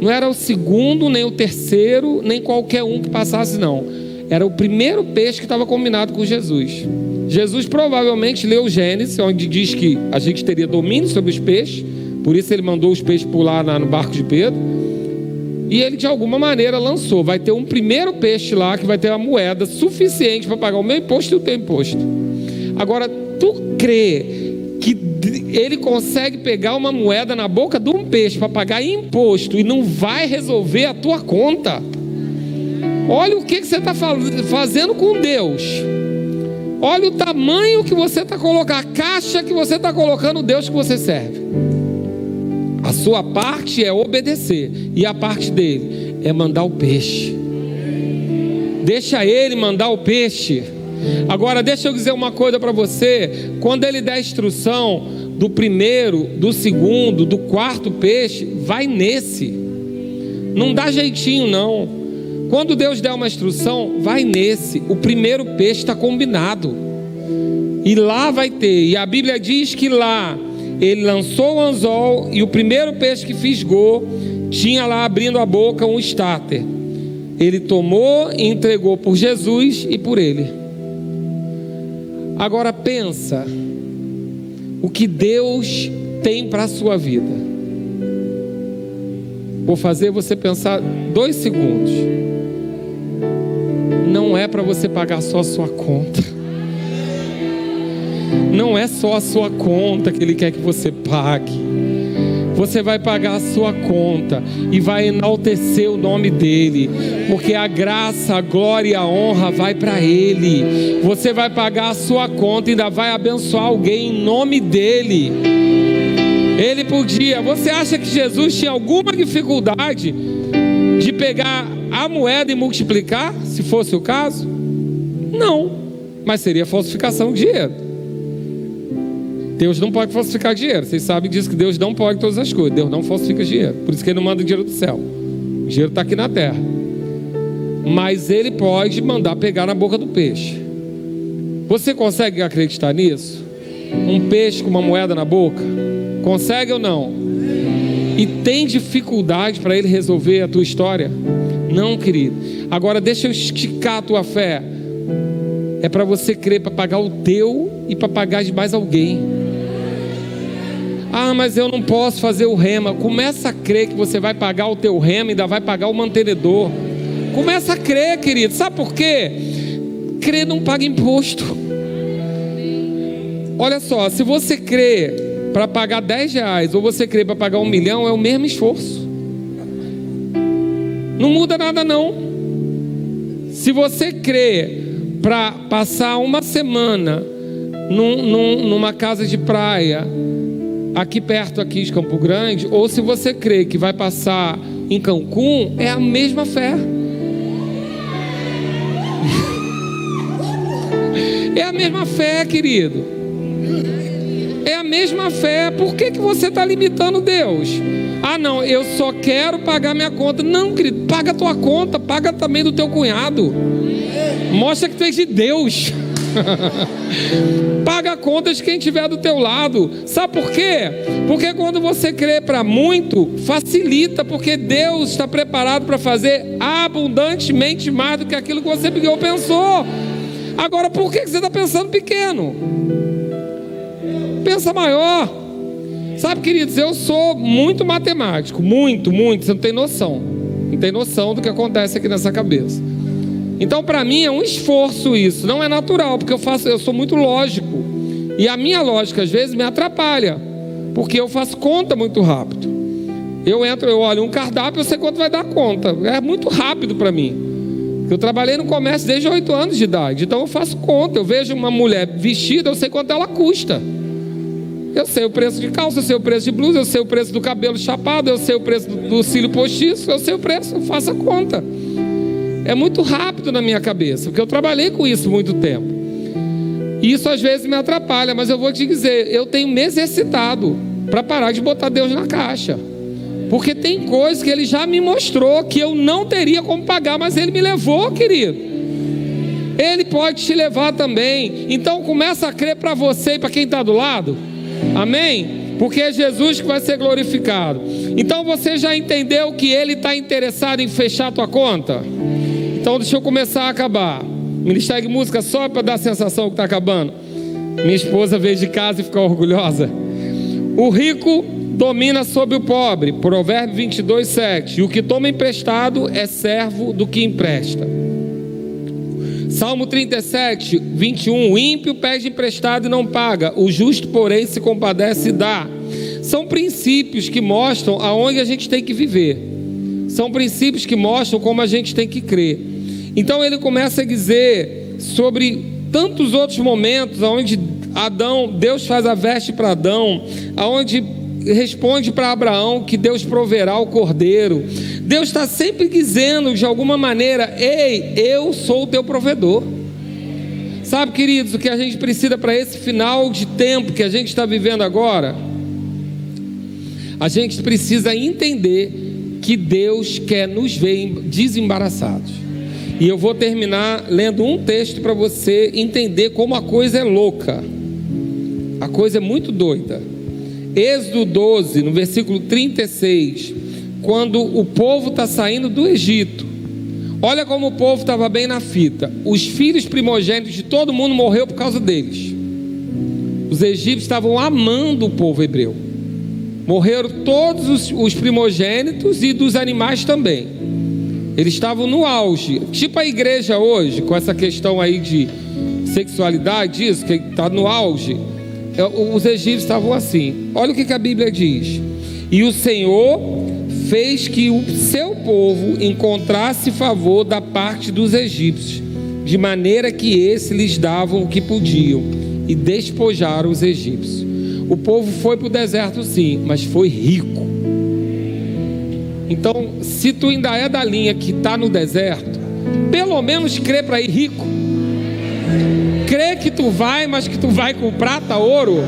Não era o segundo, nem o terceiro, nem qualquer um que passasse, não. Era o primeiro peixe que estava combinado com Jesus. Jesus provavelmente leu Gênesis, onde diz que a gente teria domínio sobre os peixes, por isso ele mandou os peixes pular no barco de Pedro. E ele de alguma maneira lançou: vai ter um primeiro peixe lá que vai ter uma moeda suficiente para pagar o meu imposto e o teu imposto. Agora, tu crê ele consegue pegar uma moeda na boca de um peixe para pagar imposto e não vai resolver a tua conta. Olha o que, que você está fazendo com Deus. Olha o tamanho que você está colocando, a caixa que você está colocando Deus que você serve. A sua parte é obedecer, e a parte dele é mandar o peixe. Deixa ele mandar o peixe. Agora, deixa eu dizer uma coisa para você: quando ele a instrução do primeiro, do segundo, do quarto peixe, vai nesse, não dá jeitinho, não. Quando Deus der uma instrução, vai nesse. O primeiro peixe está combinado, e lá vai ter, e a Bíblia diz que lá ele lançou o anzol, e o primeiro peixe que fisgou tinha lá abrindo a boca um estáter. Ele tomou e entregou por Jesus e por ele. Agora pensa o que Deus tem para a sua vida. Vou fazer você pensar dois segundos. Não é para você pagar só a sua conta. Não é só a sua conta que Ele quer que você pague você vai pagar a sua conta e vai enaltecer o nome dele, porque a graça, a glória a honra vai para ele. Você vai pagar a sua conta e ainda vai abençoar alguém em nome dele. Ele podia. Você acha que Jesus tinha alguma dificuldade de pegar a moeda e multiplicar, se fosse o caso? Não, mas seria falsificação de dinheiro. Deus não pode falsificar dinheiro. Vocês sabem disso que Deus não pode todas as coisas. Deus não falsifica dinheiro. Por isso que ele não manda dinheiro do céu. O dinheiro está aqui na terra. Mas ele pode mandar pegar na boca do peixe. Você consegue acreditar nisso? Um peixe com uma moeda na boca? Consegue ou não? E tem dificuldade para ele resolver a tua história? Não, querido. Agora deixa eu esticar a tua fé. É para você crer para pagar o teu e para pagar de mais alguém. Ah, mas eu não posso fazer o rema. Começa a crer que você vai pagar o teu rema e ainda vai pagar o mantenedor. Começa a crer, querido. Sabe por quê? Crer não paga imposto. Olha só, se você crê para pagar 10 reais ou você crê para pagar um milhão, é o mesmo esforço. Não muda nada não. Se você crê para passar uma semana num, num, numa casa de praia aqui perto aqui de Campo Grande, ou se você crê que vai passar em Cancún é a mesma fé. É a mesma fé, querido. É a mesma fé. Por que, que você está limitando Deus? Ah, não, eu só quero pagar minha conta. Não, querido, paga a tua conta, paga também do teu cunhado. Mostra que tu és de Deus. *laughs* Paga contas de quem estiver do teu lado. Sabe por quê? Porque quando você crê para muito, facilita, porque Deus está preparado para fazer abundantemente mais do que aquilo que você pediu ou pensou. Agora, por que você está pensando pequeno? Pensa maior. Sabe, queridos, eu sou muito matemático, muito, muito. Você não tem noção. Não tem noção do que acontece aqui nessa cabeça. Então, para mim é um esforço isso, não é natural, porque eu faço, eu sou muito lógico. E a minha lógica às vezes me atrapalha, porque eu faço conta muito rápido. Eu entro, eu olho um cardápio, eu sei quanto vai dar conta. É muito rápido para mim. Eu trabalhei no comércio desde 8 anos de idade, então eu faço conta. Eu vejo uma mulher vestida, eu sei quanto ela custa. Eu sei o preço de calça, eu sei o preço de blusa, eu sei o preço do cabelo chapado, eu sei o preço do, do cílio postiço, eu sei o preço, eu faço a conta é muito rápido na minha cabeça, porque eu trabalhei com isso muito tempo. E isso às vezes me atrapalha, mas eu vou te dizer, eu tenho me exercitado para parar de botar Deus na caixa. Porque tem coisas que ele já me mostrou que eu não teria como pagar, mas ele me levou, querido. Ele pode te levar também. Então começa a crer para você e para quem está do lado. Amém? Porque é Jesus que vai ser glorificado. Então você já entendeu que ele está interessado em fechar a tua conta? Então deixa eu começar a acabar. Ministério de música só para dar a sensação que está acabando. Minha esposa veio de casa e ficou orgulhosa. O rico domina sobre o pobre. Provérbio 22, 7. E o que toma emprestado é servo do que empresta. Salmo 37, 21. O ímpio pede emprestado e não paga. O justo, porém, se compadece e dá. São princípios que mostram aonde a gente tem que viver. São princípios que mostram como a gente tem que crer. Então ele começa a dizer sobre tantos outros momentos onde Adão, Deus faz a veste para Adão, aonde responde para Abraão que Deus proverá o cordeiro. Deus está sempre dizendo de alguma maneira: Ei, eu sou o teu provedor. Sabe, queridos, o que a gente precisa para esse final de tempo que a gente está vivendo agora? A gente precisa entender que Deus quer nos ver desembaraçados. E eu vou terminar lendo um texto para você entender como a coisa é louca. A coisa é muito doida. Êxodo 12, no versículo 36, quando o povo está saindo do Egito. Olha como o povo estava bem na fita. Os filhos primogênitos de todo mundo morreu por causa deles. Os egípcios estavam amando o povo hebreu. Morreram todos os, os primogênitos e dos animais também. Eles estavam no auge, tipo a igreja hoje, com essa questão aí de sexualidade, isso, que está no auge. É, os egípcios estavam assim. Olha o que, que a Bíblia diz. E o Senhor fez que o seu povo encontrasse favor da parte dos egípcios, de maneira que esses lhes davam o que podiam e despojaram os egípcios. O povo foi para o deserto, sim, mas foi rico. Então, se tu ainda é da linha que está no deserto, pelo menos crê para ir rico. Crê que tu vai, mas que tu vai com prata, ouro.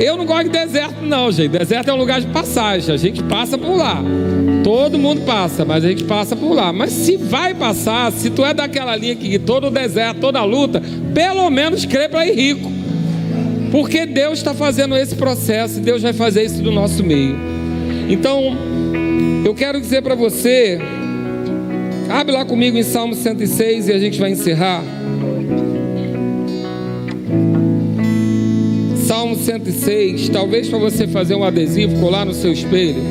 Eu não gosto de deserto, não, gente. Deserto é um lugar de passagem. A gente passa por lá. Todo mundo passa, mas a gente passa por lá. Mas se vai passar, se tu é daquela linha que todo o deserto, toda a luta, pelo menos crê para ir rico. Porque Deus está fazendo esse processo e Deus vai fazer isso do nosso meio. Então, eu quero dizer para você, abre lá comigo em Salmo 106 e a gente vai encerrar. Salmo 106, talvez para você fazer um adesivo, colar no seu espelho.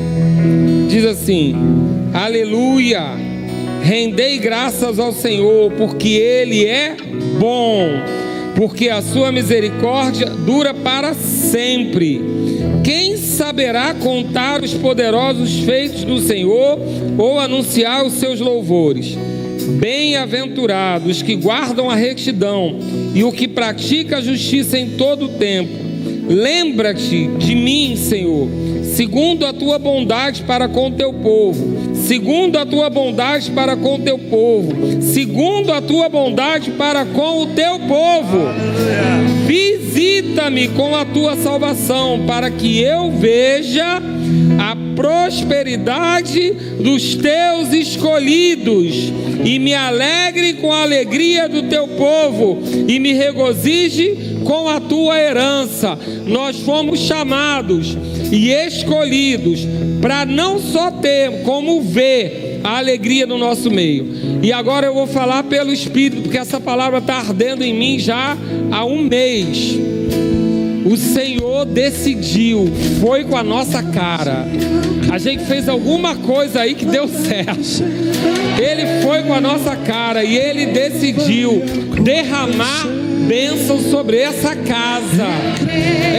Diz assim: Aleluia! Rendei graças ao Senhor, porque Ele é bom, porque a sua misericórdia dura para sempre. Quem saberá contar os poderosos feitos do Senhor ou anunciar os seus louvores. Bem-aventurados que guardam a retidão e o que pratica a justiça em todo o tempo. Lembra-te de mim, Senhor segundo a tua bondade para com o teu povo, segundo a tua bondade para com o teu povo, segundo a tua bondade para com o teu povo. Visita-me com a tua salvação, para que eu veja a prosperidade dos teus escolhidos e me alegre com a alegria do teu povo e me regozije com a tua herança. Nós fomos chamados e escolhidos para não só ter, como ver a alegria no nosso meio. E agora eu vou falar pelo Espírito, porque essa palavra está ardendo em mim já há um mês. O Senhor decidiu, foi com a nossa cara. A gente fez alguma coisa aí que deu certo. Ele foi com a nossa cara e ele decidiu derramar bênção sobre essa casa.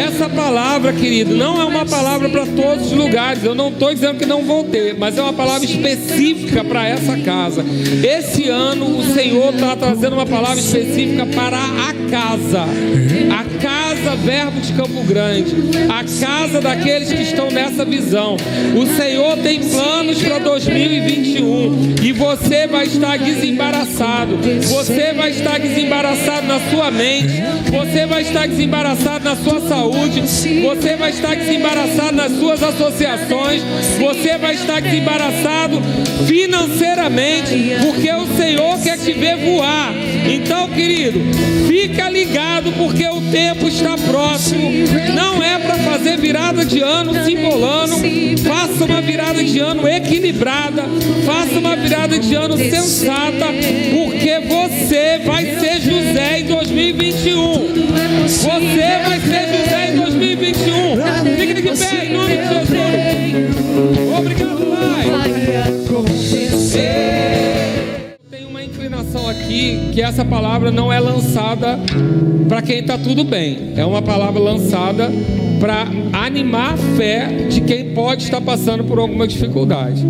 Essa palavra, querido, não é uma palavra para todos os lugares. Eu não estou dizendo que não vão ter, mas é uma palavra específica para essa casa. Esse ano o Senhor está trazendo uma palavra específica para a casa. A casa Verbo de Campo Grande. A casa daqueles que estão nessa visão. O Senhor tem planos para 2021 e você vai estar desembaraçado. Você vai estar desembaraçado na sua Você vai estar desembaraçado na sua saúde. Você vai estar desembaraçado nas suas associações. Você vai estar desembaraçado financeiramente, porque o Senhor quer te ver voar. Então, querido, fica ligado porque o tempo está próximo. Não é para fazer virada de ano se embolando. Faça uma virada de ano equilibrada. Faça uma virada de ano sensata, porque você vai 2021. Você vai ser José em 2021. Fique de pé em nome de Jesus. Obrigado, Pai. Tem uma inclinação aqui que essa palavra não é lançada para quem está tudo bem. É uma palavra lançada para animar a fé de quem pode estar passando por alguma dificuldade.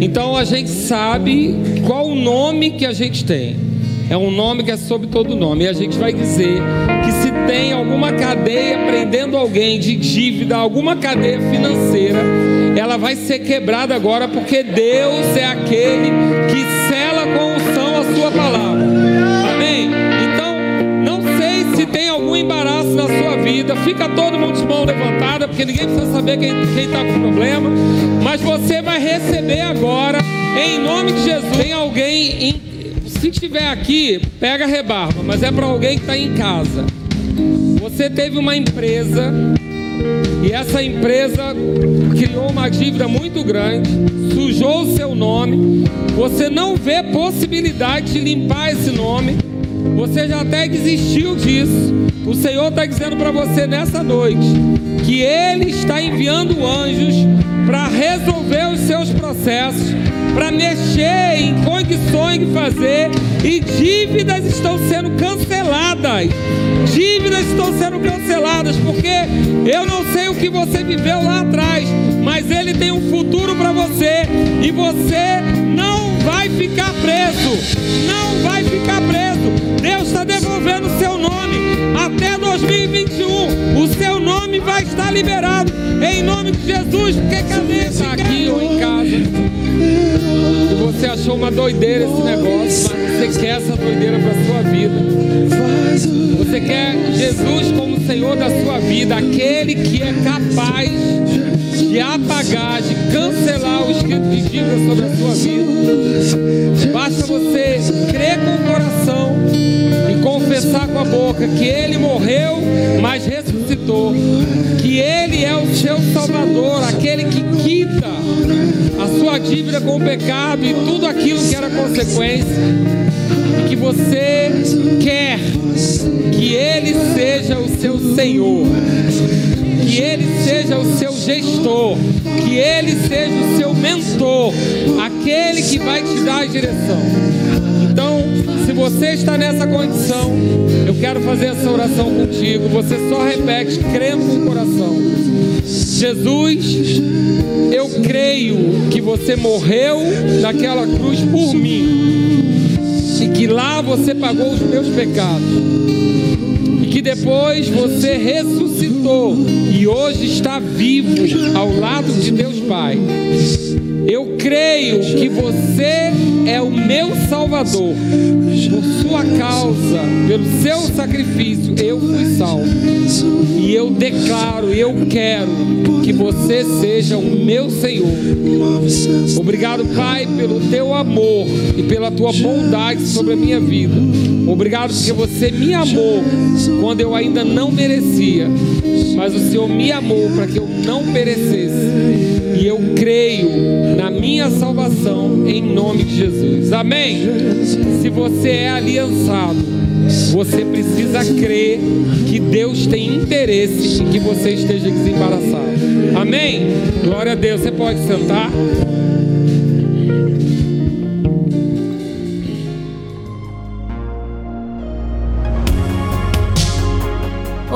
Então a gente sabe qual o nome que a gente tem. É um nome que é sobre todo nome. E a gente vai dizer que se tem alguma cadeia prendendo alguém de dívida, alguma cadeia financeira, ela vai ser quebrada agora, porque Deus é aquele que sela com unção a sua palavra. Amém? Então, não sei se tem algum embaraço na sua vida, fica todo mundo de mão levantada, porque ninguém precisa saber quem está com problema, mas você vai receber agora, em nome de Jesus. Tem alguém em se estiver aqui, pega rebarba, mas é para alguém que está em casa. Você teve uma empresa e essa empresa criou uma dívida muito grande, sujou o seu nome. Você não vê possibilidade de limpar esse nome. Você já até desistiu disso. O Senhor está dizendo para você nessa noite que Ele está enviando anjos para resolver os seus processos, para mexer em condições de fazer, e dívidas estão sendo canceladas. Dívidas estão sendo canceladas, porque eu não sei o que você viveu lá atrás, mas Ele tem um futuro para você, e você ficar preso. Não vai ficar preso. Deus está devolvendo o seu nome até 2021. O seu nome vai estar liberado em nome de Jesus. Porque cadê está aqui ou em casa? Você achou uma doideira esse negócio, mas você quer essa doideira para sua vida. Você quer Jesus como Senhor da sua vida, aquele que é capaz de apagar, de cancelar o escrito de dívida sobre a sua vida. Basta você crer com o coração e confessar com a boca que Ele morreu, mas ressuscitou. Que Ele é o seu Salvador, aquele que quita a sua dívida com o pecado e tudo aquilo que era consequência. E que você quer que Ele seja o seu Senhor que Ele seja o seu gestor, que Ele seja o seu mentor, aquele que vai te dar a direção. Então, se você está nessa condição, eu quero fazer essa oração contigo. Você só repete, crendo com o coração: Jesus, eu creio que você morreu naquela cruz por mim, e que lá você pagou os meus pecados, e que depois você ressuscitou e hoje está vivo ao lado de Deus Pai. Eu creio que você é o meu Salvador. Por sua causa, pelo seu sacrifício, eu fui salvo. E eu declaro, eu quero que você seja o meu Senhor. Obrigado, Pai, pelo teu amor e pela tua bondade sobre a minha vida. Obrigado porque você me amou quando eu ainda não merecia, mas o Senhor me amou para que eu não perecesse. E eu creio na minha salvação em nome de Jesus. Amém. Se você é aliançado, você precisa crer que Deus tem interesse em que você esteja desembaraçado. Amém? Glória a Deus. Você pode sentar.